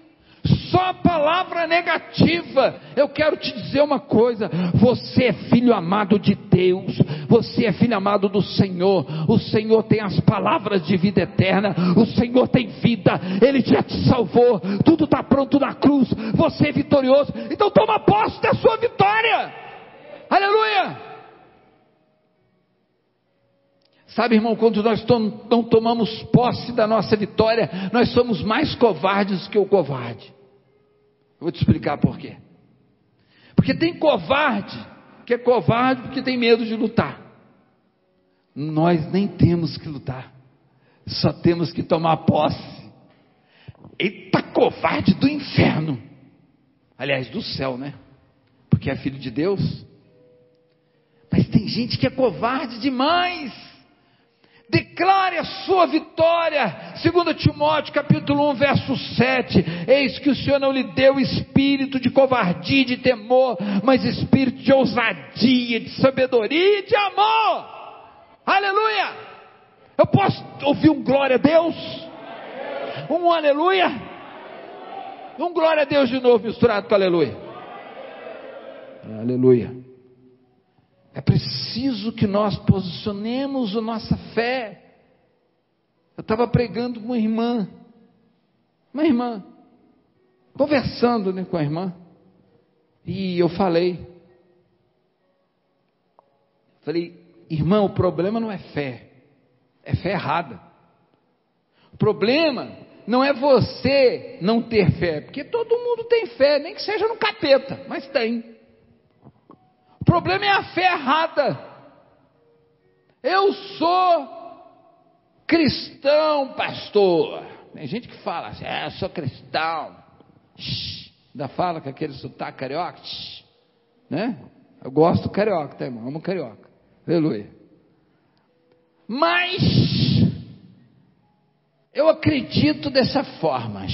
Speaker 1: só palavra negativa. Eu quero te dizer uma coisa: você é filho amado de Deus, você é filho amado do Senhor. O Senhor tem as palavras de vida eterna, o Senhor tem vida, Ele já te salvou. Tudo está pronto na cruz, você é vitorioso. Então toma posse da sua vitória. Aleluia! Sabe, irmão, quando nós não tomamos posse da nossa vitória, nós somos mais covardes que o covarde. Eu vou te explicar por quê. Porque tem covarde, que é covarde porque tem medo de lutar. Nós nem temos que lutar, só temos que tomar posse. Eita covarde do inferno, aliás, do céu, né? Porque é filho de Deus. Mas tem gente que é covarde demais. Declare a sua vitória. 2 Timóteo capítulo 1, verso 7. Eis que o Senhor não lhe deu espírito de covardia de temor, mas espírito de ousadia, de sabedoria e de amor. Aleluia! Eu posso ouvir um glória a Deus? Um aleluia? Um glória a Deus de novo misturado com aleluia. Aleluia. É preciso que nós posicionemos a nossa fé. Eu estava pregando com uma irmã, uma irmã, conversando né, com a irmã, e eu falei, falei, irmã, o problema não é fé, é fé errada. O problema não é você não ter fé, porque todo mundo tem fé, nem que seja no capeta, mas tem problema é a fé errada. Eu sou cristão, pastor. Tem gente que fala assim, é, eu sou cristão. Shhh, ainda fala com aquele sotaque carioca. Shhh, né? Eu gosto do carioca, tá, irmão? Amo carioca. Aleluia. Mas eu acredito dessa forma.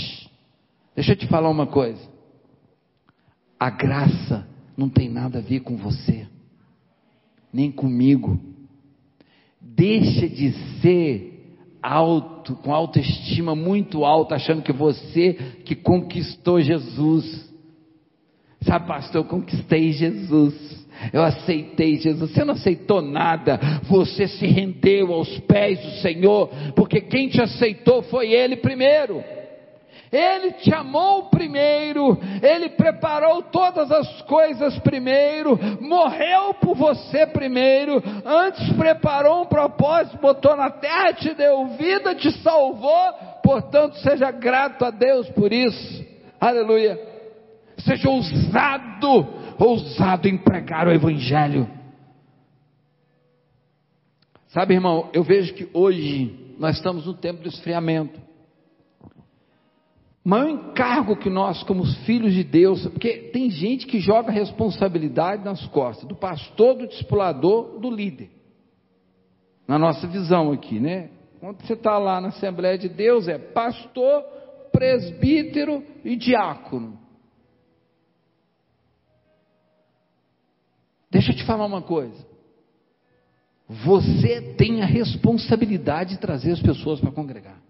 Speaker 1: Deixa eu te falar uma coisa. A graça não tem nada a ver com você, nem comigo. Deixa de ser alto, com autoestima muito alta, achando que você que conquistou Jesus. Sabe, pastor, eu conquistei Jesus. Eu aceitei Jesus. Você não aceitou nada. Você se rendeu aos pés do Senhor, porque quem te aceitou foi Ele primeiro. Ele te amou primeiro, Ele preparou todas as coisas primeiro, morreu por você primeiro, antes preparou um propósito, botou na terra, te deu vida, te salvou, portanto, seja grato a Deus por isso, aleluia. Seja ousado, ousado em pregar o Evangelho, Sabe, irmão, eu vejo que hoje nós estamos no tempo do esfriamento. Maior encargo que nós, como filhos de Deus, porque tem gente que joga responsabilidade nas costas do pastor, do discipulador, do líder. Na nossa visão aqui, né? Quando você está lá na Assembleia de Deus, é pastor, presbítero e diácono. Deixa eu te falar uma coisa. Você tem a responsabilidade de trazer as pessoas para congregar.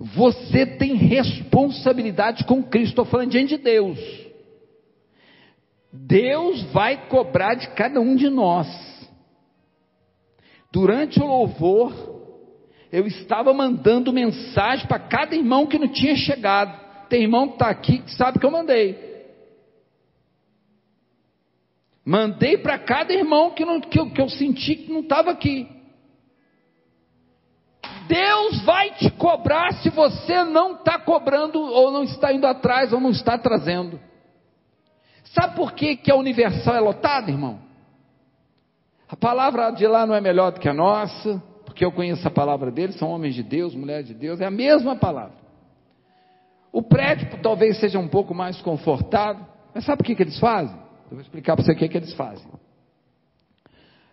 Speaker 1: Você tem responsabilidade com Cristo, estou falando diante de Deus. Deus vai cobrar de cada um de nós. Durante o louvor, eu estava mandando mensagem para cada irmão que não tinha chegado. Tem irmão que está aqui que sabe que eu mandei. Mandei para cada irmão que, não, que, que eu senti que não estava aqui. Deus vai te cobrar se você não está cobrando, ou não está indo atrás, ou não está trazendo. Sabe por que, que a Universal é lotada, irmão? A palavra de lá não é melhor do que a nossa, porque eu conheço a palavra deles, são homens de Deus, mulheres de Deus, é a mesma palavra. O prédio talvez seja um pouco mais confortável, mas sabe o que, que eles fazem? Eu vou explicar para você o que, que eles fazem.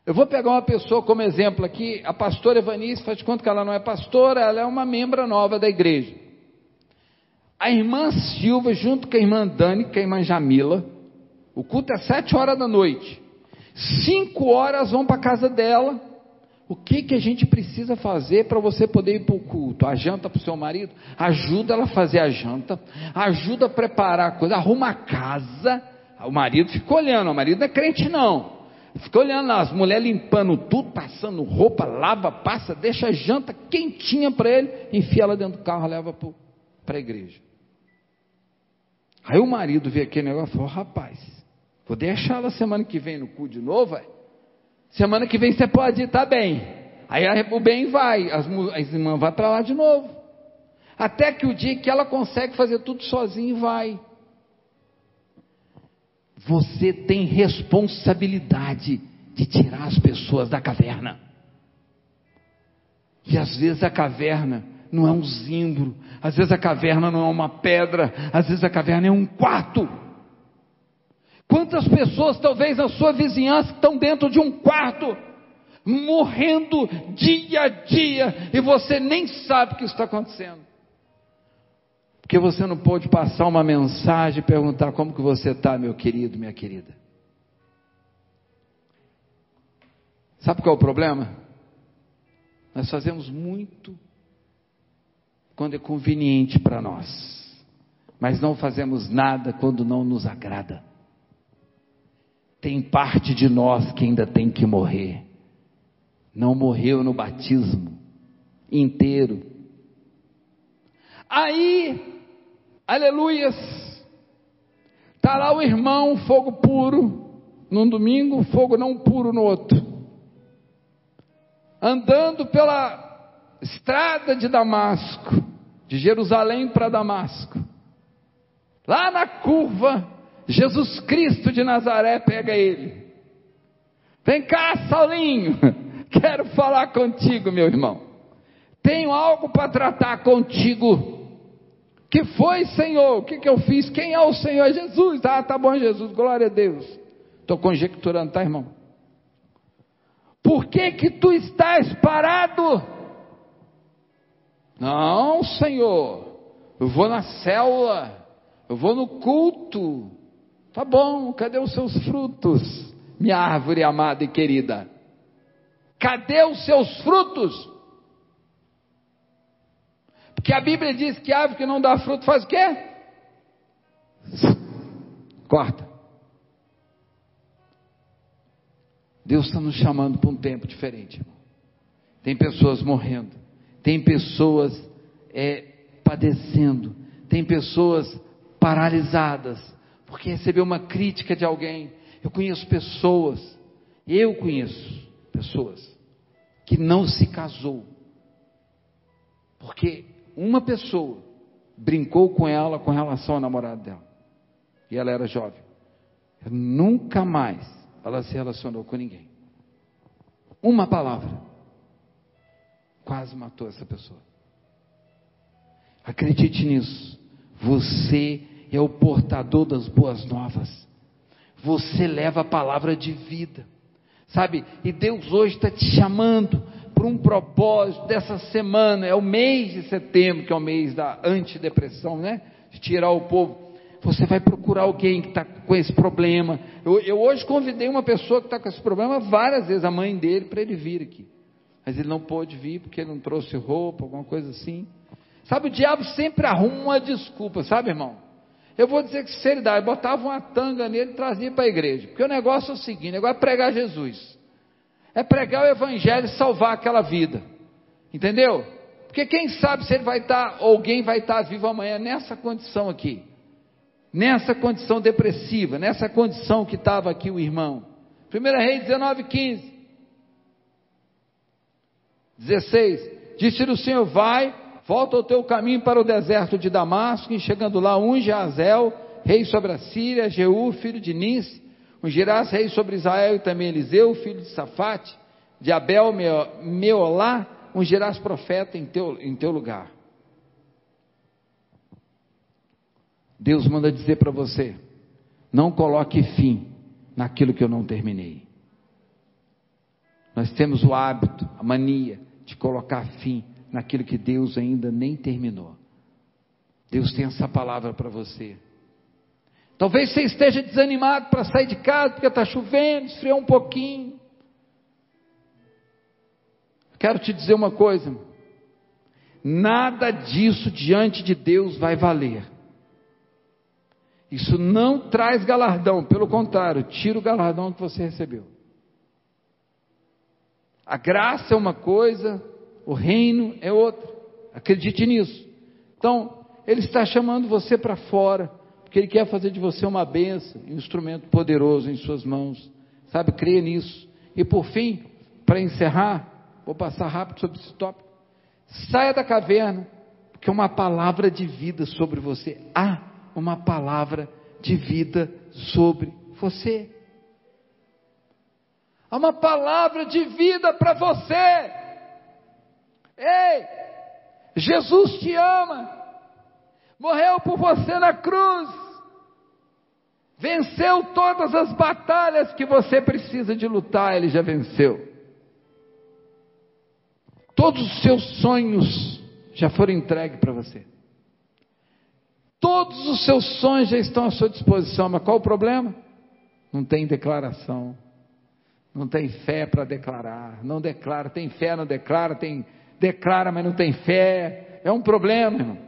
Speaker 1: Eu vou pegar uma pessoa como exemplo aqui, a pastora Evanice, faz de conta que ela não é pastora, ela é uma membra nova da igreja. A irmã Silva, junto com a irmã Dani, com a irmã Jamila, o culto é sete horas da noite. Cinco horas vão para a casa dela. O que, que a gente precisa fazer para você poder ir para o culto? A janta para o seu marido? Ajuda ela a fazer a janta, ajuda a preparar a coisa, arruma a casa o marido fica olhando, o marido não é crente não. Fica olhando as mulheres limpando tudo, passando roupa, lava, passa, deixa a janta quentinha para ele, enfia ela dentro do carro, leva para a igreja. Aí o marido vê aquele negócio e falou: rapaz, vou deixar ela semana que vem no cu de novo, véio. semana que vem você pode ir, tá bem. Aí o bem vai, as, as irmãs vão para lá de novo. Até que o dia que ela consegue fazer tudo sozinha vai. Você tem responsabilidade de tirar as pessoas da caverna. E às vezes a caverna não é um zimbro, às vezes a caverna não é uma pedra, às vezes a caverna é um quarto. Quantas pessoas, talvez na sua vizinhança, estão dentro de um quarto, morrendo dia a dia, e você nem sabe o que está acontecendo? Porque você não pode passar uma mensagem e perguntar como que você está, meu querido, minha querida. Sabe qual é o problema? Nós fazemos muito quando é conveniente para nós, mas não fazemos nada quando não nos agrada. Tem parte de nós que ainda tem que morrer. Não morreu no batismo inteiro. Aí Aleluias! Está lá o irmão, fogo puro num domingo, fogo não puro no outro. Andando pela estrada de Damasco, de Jerusalém para Damasco. Lá na curva, Jesus Cristo de Nazaré pega ele. Vem cá, Saulinho, *laughs* quero falar contigo, meu irmão. Tenho algo para tratar contigo. Que foi, Senhor? O que, que eu fiz? Quem é o Senhor? Jesus. Ah, tá bom, Jesus. Glória a Deus. Estou conjecturando, tá, irmão? Por que que tu estás parado? Não, Senhor. Eu vou na célula. Eu vou no culto. Tá bom, cadê os seus frutos? Minha árvore amada e querida. Cadê os seus frutos? Porque a Bíblia diz que árvore que não dá fruto faz o quê? Corta. Deus está nos chamando para um tempo diferente. Irmão. Tem pessoas morrendo, tem pessoas é, padecendo, tem pessoas paralisadas, porque recebeu uma crítica de alguém. Eu conheço pessoas, eu conheço pessoas que não se casou, porque uma pessoa brincou com ela com relação ao namorado dela. E ela era jovem. Nunca mais ela se relacionou com ninguém. Uma palavra. Quase matou essa pessoa. Acredite nisso. Você é o portador das boas novas. Você leva a palavra de vida. Sabe? E Deus hoje está te chamando para um propósito dessa semana. É o mês de setembro, que é o mês da antidepressão, né? De tirar o povo. Você vai procurar alguém que está com esse problema. Eu, eu hoje convidei uma pessoa que está com esse problema várias vezes, a mãe dele, para ele vir aqui. Mas ele não pôde vir porque ele não trouxe roupa, alguma coisa assim. Sabe, o diabo sempre arruma uma desculpa, sabe, irmão? Eu vou dizer que sinceridade, botava uma tanga nele e trazia para a igreja. Porque o negócio é o seguinte: o negócio é pregar Jesus. É pregar o evangelho e salvar aquela vida. Entendeu? Porque quem sabe se ele vai estar, ou alguém vai estar vivo amanhã nessa condição aqui. Nessa condição depressiva, nessa condição que estava aqui o irmão. 1 Rei 19, 15. 16. Disse-lhe o Senhor: Vai, volta o teu caminho para o deserto de Damasco, e chegando lá, unge Azel, rei sobre a Síria, Jeú, filho de Nis, ungirás rei sobre Israel e também Eliseu, filho de Safate, de Abel Meolá, ungirás profeta em teu, em teu lugar. Deus manda dizer para você: não coloque fim naquilo que eu não terminei. Nós temos o hábito, a mania de colocar fim naquilo que Deus ainda nem terminou. Deus tem essa palavra para você. Talvez você esteja desanimado para sair de casa porque está chovendo, esfriou um pouquinho. Quero te dizer uma coisa: nada disso diante de Deus vai valer. Isso não traz galardão, pelo contrário, tira o galardão que você recebeu. A graça é uma coisa, o reino é outra. Acredite nisso. Então, Ele está chamando você para fora, porque Ele quer fazer de você uma benção, um instrumento poderoso em Suas mãos. Sabe, creia nisso. E por fim, para encerrar, vou passar rápido sobre esse tópico. Saia da caverna, porque uma palavra de vida sobre você. Há uma palavra de vida sobre você. Há uma palavra de vida para você. Ei, Jesus te ama, morreu por você na cruz, venceu todas as batalhas que você precisa de lutar, ele já venceu. Todos os seus sonhos já foram entregues para você. Todos os seus sonhos já estão à sua disposição, mas qual o problema? Não tem declaração, não tem fé para declarar, não declara, tem fé, não declara, tem declara, mas não tem fé. É um problema, irmão.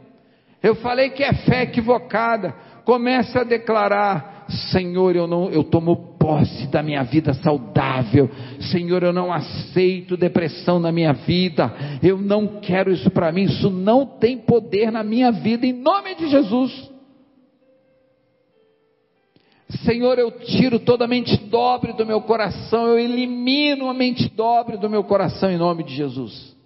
Speaker 1: Eu falei que é fé equivocada. Comece a declarar: Senhor, eu não, eu tomo posse da minha vida saudável. Senhor, eu não aceito depressão na minha vida. Eu não quero isso para mim. Isso não tem poder na minha vida. Em nome de Jesus. Senhor, eu tiro toda a mente dobre do meu coração, eu elimino a mente dobre do meu coração em nome de Jesus.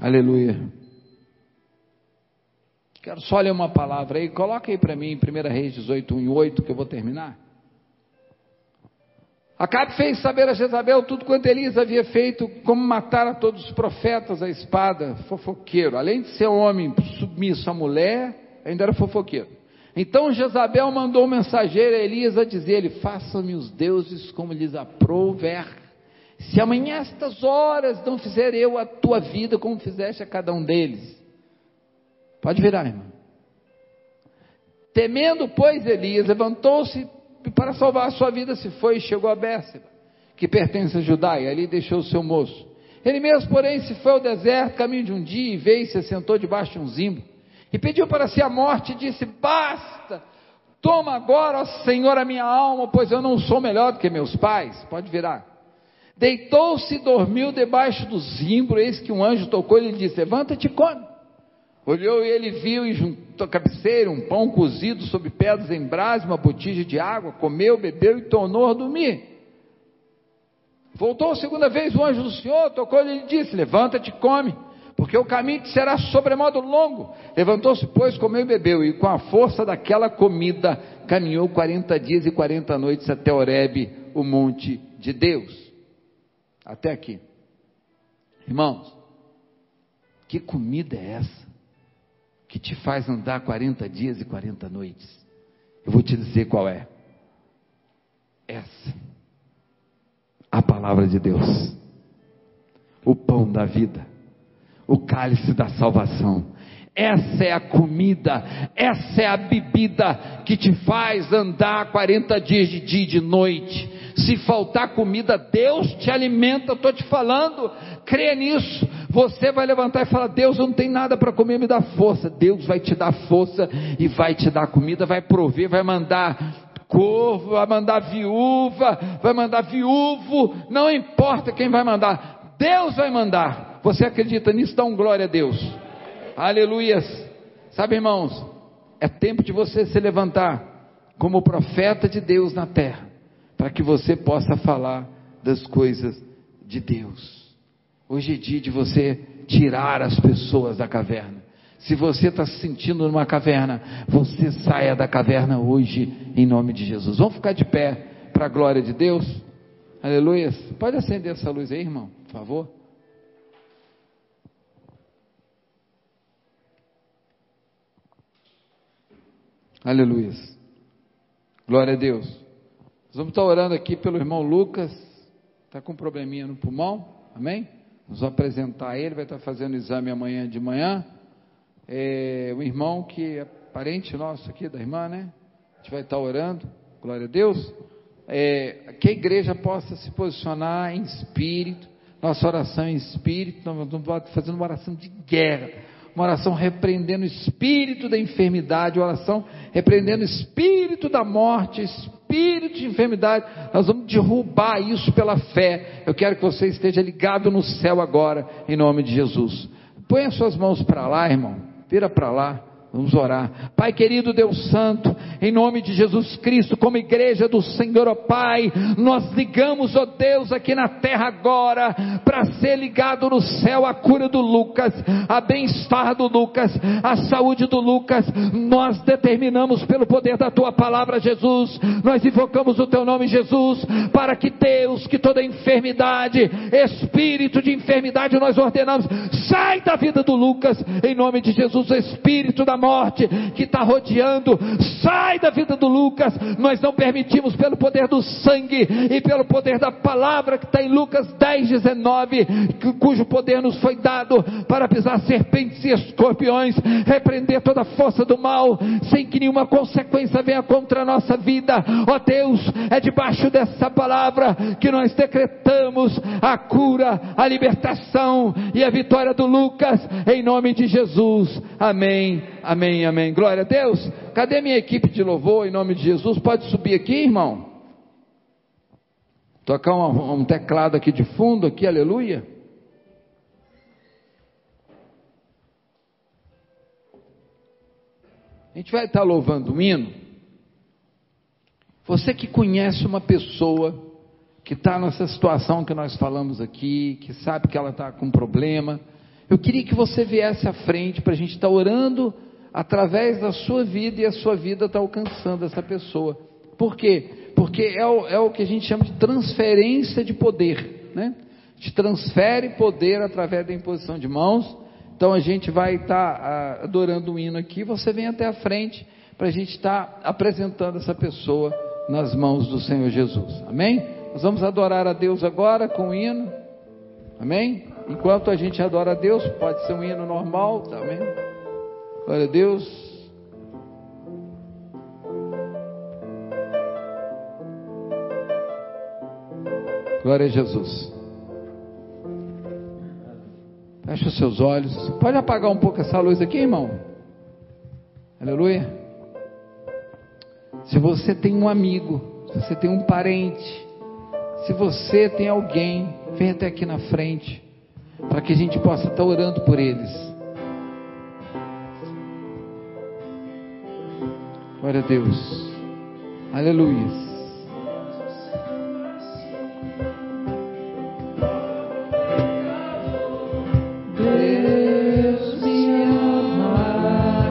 Speaker 1: Aleluia. Quero só ler uma palavra aí. Coloca aí para mim em 1 Reis 18, 1 e 8, que eu vou terminar. Acabe fez saber a Jezabel tudo quanto Elias havia feito, como matar a todos os profetas a espada, fofoqueiro. Além de ser homem submisso à mulher, ainda era fofoqueiro. Então Jezabel mandou um mensageiro a Elias a dizer-lhe: Faça-me os deuses como lhes aprouver se amanhã estas horas não fizer eu a tua vida como fizeste a cada um deles. Pode virar, irmão. Temendo, pois, Elias levantou-se para salvar a sua vida, se foi e chegou a Bérseba, que pertence a Judá, e ali deixou o seu moço. Ele mesmo, porém, se foi ao deserto, caminho de um dia, e veio e se assentou debaixo de um zimbo, e pediu para si a morte, e disse: Basta, toma agora, ó Senhor, a minha alma, pois eu não sou melhor do que meus pais. Pode virar. Deitou-se e dormiu debaixo do zimbro, eis que um anjo tocou e lhe disse, levanta-te e come. Olhou e ele viu e juntou a cabeceira, um pão cozido sobre pedras em brasa, uma botija de água, comeu, bebeu e tornou a dormir. Voltou a segunda vez o anjo do Senhor, tocou e lhe disse, levanta-te e come, porque o caminho te será sobremodo longo. Levantou-se, pois, comeu e bebeu, e com a força daquela comida caminhou 40 dias e 40 noites até Horebe, o monte de Deus. Até aqui. Irmãos, que comida é essa que te faz andar 40 dias e 40 noites? Eu vou te dizer qual é. Essa. A palavra de Deus. O pão da vida o cálice da salvação. Essa é a comida, essa é a bebida que te faz andar 40 dias de dia e de noite. Se faltar comida, Deus te alimenta, estou te falando, crê nisso. Você vai levantar e falar: Deus, eu não tenho nada para comer, me dá força. Deus vai te dar força e vai te dar comida, vai prover, vai mandar corvo, vai mandar viúva, vai mandar viúvo, não importa quem vai mandar, Deus vai mandar. Você acredita nisso? Dá um glória a Deus. Aleluias. Sabe, irmãos, é tempo de você se levantar como profeta de Deus na terra, para que você possa falar das coisas de Deus. Hoje é dia de você tirar as pessoas da caverna. Se você está se sentindo numa caverna, você saia da caverna hoje, em nome de Jesus. Vamos ficar de pé para a glória de Deus? Aleluia. Pode acender essa luz aí, irmão, por favor. Aleluia. Glória a Deus. Vamos estar orando aqui pelo irmão Lucas, está com um probleminha no pulmão, amém? Vamos apresentar ele, vai estar fazendo exame amanhã de manhã. É, um irmão que é parente nosso aqui, da irmã, né? A gente vai estar orando, glória a Deus. É, que a igreja possa se posicionar em espírito, nossa oração em espírito, nós estamos fazendo uma oração de guerra uma oração repreendendo o espírito da enfermidade, oração repreendendo o espírito da morte, espírito de enfermidade. Nós vamos derrubar isso pela fé. Eu quero que você esteja ligado no céu agora, em nome de Jesus. Põe as suas mãos para lá, irmão. Vira para lá. Vamos orar. Pai querido Deus Santo, em nome de Jesus Cristo, como igreja do Senhor, ó Pai, nós ligamos, ó Deus, aqui na terra agora, para ser ligado no céu a cura do Lucas, a bem-estar do Lucas, a saúde do Lucas. Nós determinamos pelo poder da tua palavra, Jesus, nós invocamos o teu nome, Jesus, para que Deus, que toda enfermidade, espírito de enfermidade, nós ordenamos, sai da vida do Lucas, em nome de Jesus, espírito da morte que está rodeando, sai da vida do Lucas. Nós não permitimos, pelo poder do sangue e pelo poder da palavra que está em Lucas 10, 19, cujo poder nos foi dado para pisar serpentes e escorpiões, repreender toda a força do mal, sem que nenhuma consequência venha contra a nossa vida. Ó oh Deus, é debaixo dessa palavra que nós decretamos a cura, a libertação e a vitória do Lucas, em nome de Jesus. Amém. Amém, amém. Glória a Deus. Cadê minha equipe de louvor em nome de Jesus? Pode subir aqui, irmão? Tocar um, um teclado aqui de fundo, aqui, aleluia. A gente vai estar louvando um hino. Você que conhece uma pessoa que está nessa situação que nós falamos aqui, que sabe que ela está com um problema, eu queria que você viesse à frente para a gente estar orando através da sua vida e a sua vida está alcançando essa pessoa. Por quê? Porque é o, é o que a gente chama de transferência de poder, né? A gente transfere poder através da imposição de mãos. Então a gente vai estar tá, adorando um hino aqui. Você vem até a frente para a gente estar tá apresentando essa pessoa nas mãos do Senhor Jesus. Amém? Nós vamos adorar a Deus agora com o hino. Amém? Enquanto a gente adora a Deus, pode ser um hino normal, tá amém? Glória a Deus. Glória a Jesus. Feche os seus olhos. Pode apagar um pouco essa luz aqui, irmão? Aleluia. Se você tem um amigo, se você tem um parente, se você tem alguém, vem até aqui na frente, para que a gente possa estar orando por eles. Glória a Deus. Aleluia.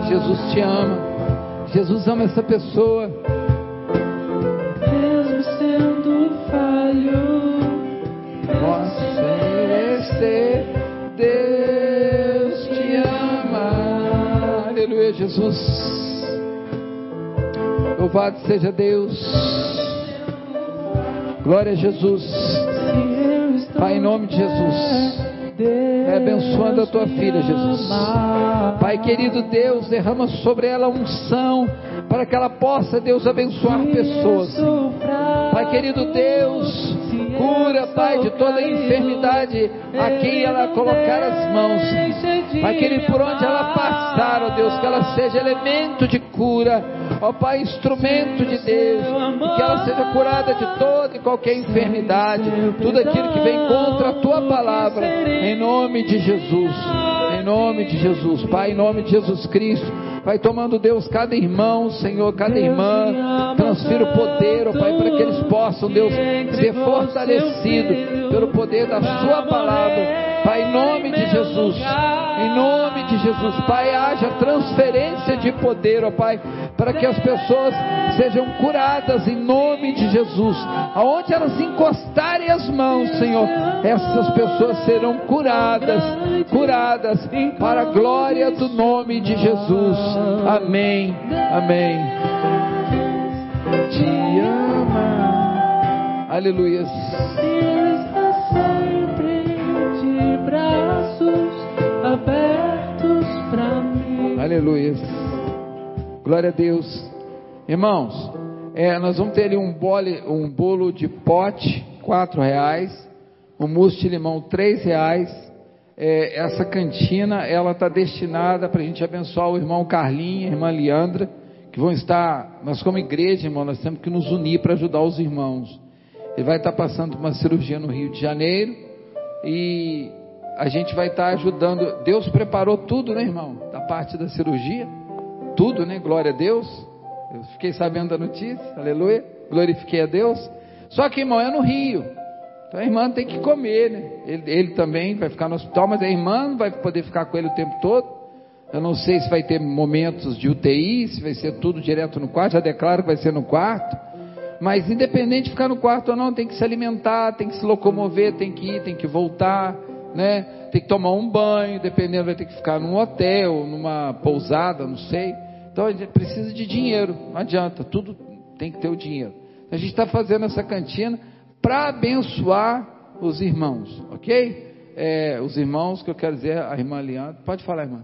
Speaker 2: Jesus
Speaker 1: te ama. Jesus ama essa pessoa.
Speaker 2: Mesmo sendo falho,
Speaker 1: posso ser Deus te ama. Aleluia, Jesus. Louvado seja Deus. Glória a Jesus. Pai, em nome de Jesus. Vai abençoando a tua filha, Jesus. Pai querido Deus, derrama sobre ela unção para que ela possa, Deus, abençoar pessoas. Pai querido Deus, cura, Pai, de toda enfermidade a quem ela colocar as mãos. Pai querido, por onde ela passar, ó Deus, que ela seja elemento de cura, ó Pai, instrumento de Deus, que ela seja curada de toda e qualquer enfermidade, tudo aquilo que vem contra a tua palavra, em nome de Jesus, em nome de Jesus, Pai, em nome de Jesus Cristo. Vai tomando Deus cada irmão, Senhor, cada irmã, transfira o poder, ó Pai, para que eles possam, Deus, ser fortalecidos pelo poder da Sua palavra. Pai, em nome de Jesus, em nome de Jesus, Pai, haja transferência de poder, ó Pai, para que as pessoas sejam curadas em nome de Jesus. Aonde elas encostarem as mãos, Senhor, essas pessoas serão curadas, curadas para a glória do nome de Jesus. Amém. Amém. Te ama. Aleluia. Aleluia. Glória a Deus. Irmãos, é, nós vamos ter ali um, bole, um bolo de pote, quatro reais, um mousse de limão, três reais. É, essa cantina, ela está destinada para a gente abençoar o irmão Carlinhos, a irmã Leandra, que vão estar, nós como igreja, irmão, nós temos que nos unir para ajudar os irmãos. Ele vai estar passando uma cirurgia no Rio de Janeiro e a gente vai estar ajudando. Deus preparou tudo, né, irmão? Da parte da cirurgia, tudo, né? Glória a Deus. Eu fiquei sabendo da notícia, aleluia. Glorifiquei a Deus. Só que, irmão, é no Rio. Então a irmã tem que comer, né? Ele, ele também vai ficar no hospital, mas a irmã vai poder ficar com ele o tempo todo. Eu não sei se vai ter momentos de UTI, se vai ser tudo direto no quarto. Já declaro que vai ser no quarto. Mas independente de ficar no quarto ou não, tem que se alimentar, tem que se locomover, tem que ir, tem que voltar, né? Tem que tomar um banho, dependendo vai ter que ficar num hotel, numa pousada, não sei. Então a gente precisa de dinheiro, não adianta, tudo tem que ter o dinheiro. A gente está fazendo essa cantina para abençoar os irmãos, ok? É, os irmãos que eu quero dizer, a irmã Leandro, pode falar, irmã.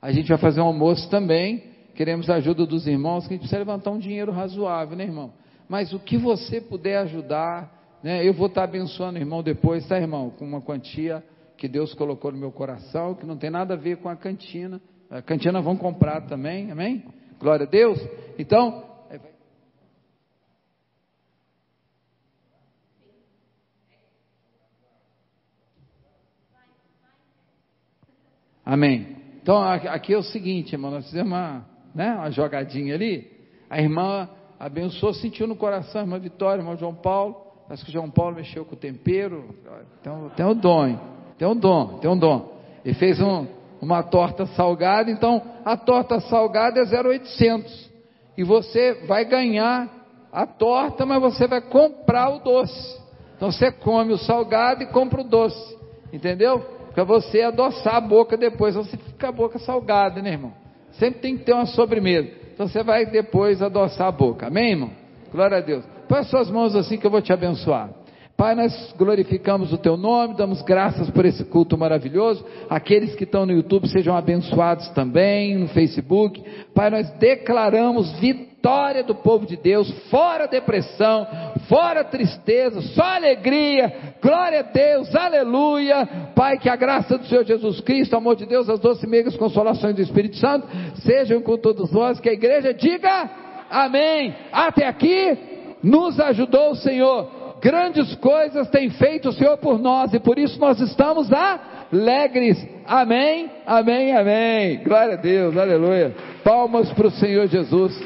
Speaker 1: A gente vai fazer um almoço também. Queremos a ajuda dos irmãos, que a gente precisa levantar um dinheiro razoável, né, irmão? Mas o que você puder ajudar, né? Eu vou estar abençoando o irmão depois, tá, irmão? Com uma quantia que Deus colocou no meu coração, que não tem nada a ver com a cantina. A cantina vão comprar também, amém? Glória a Deus. Então, Amém. Então aqui é o seguinte, irmão, nós fizemos uma, né, uma jogadinha ali. A irmã abençoou, sentiu no coração, a irmã Vitória, irmão João Paulo. Acho que João Paulo mexeu com o tempero. Tem um dom, tem um dom, tem um dom. Ele fez um, uma torta salgada, então a torta salgada é 0,800. E você vai ganhar a torta, mas você vai comprar o doce. Então você come o salgado e compra o doce. Entendeu? Para você adoçar a boca depois, você fica a boca salgada, né, irmão? Sempre tem que ter uma sobremesa. Então você vai depois adoçar a boca. Amém, irmão? Glória a Deus. Põe as suas mãos assim que eu vou te abençoar. Pai, nós glorificamos o teu nome, damos graças por esse culto maravilhoso. Aqueles que estão no YouTube sejam abençoados também, no Facebook. Pai, nós declaramos vitória do povo de Deus, fora depressão, fora tristeza, só alegria. Glória a Deus, aleluia. Pai, que a graça do Senhor Jesus Cristo, o amor de Deus, as doces meigas consolações do Espírito Santo sejam com todos nós. Que a igreja diga amém. Até aqui nos ajudou o Senhor grandes coisas tem feito o Senhor por nós e por isso nós estamos alegres. Amém, amém, amém. Glória a Deus, aleluia. Palmas para o Senhor Jesus.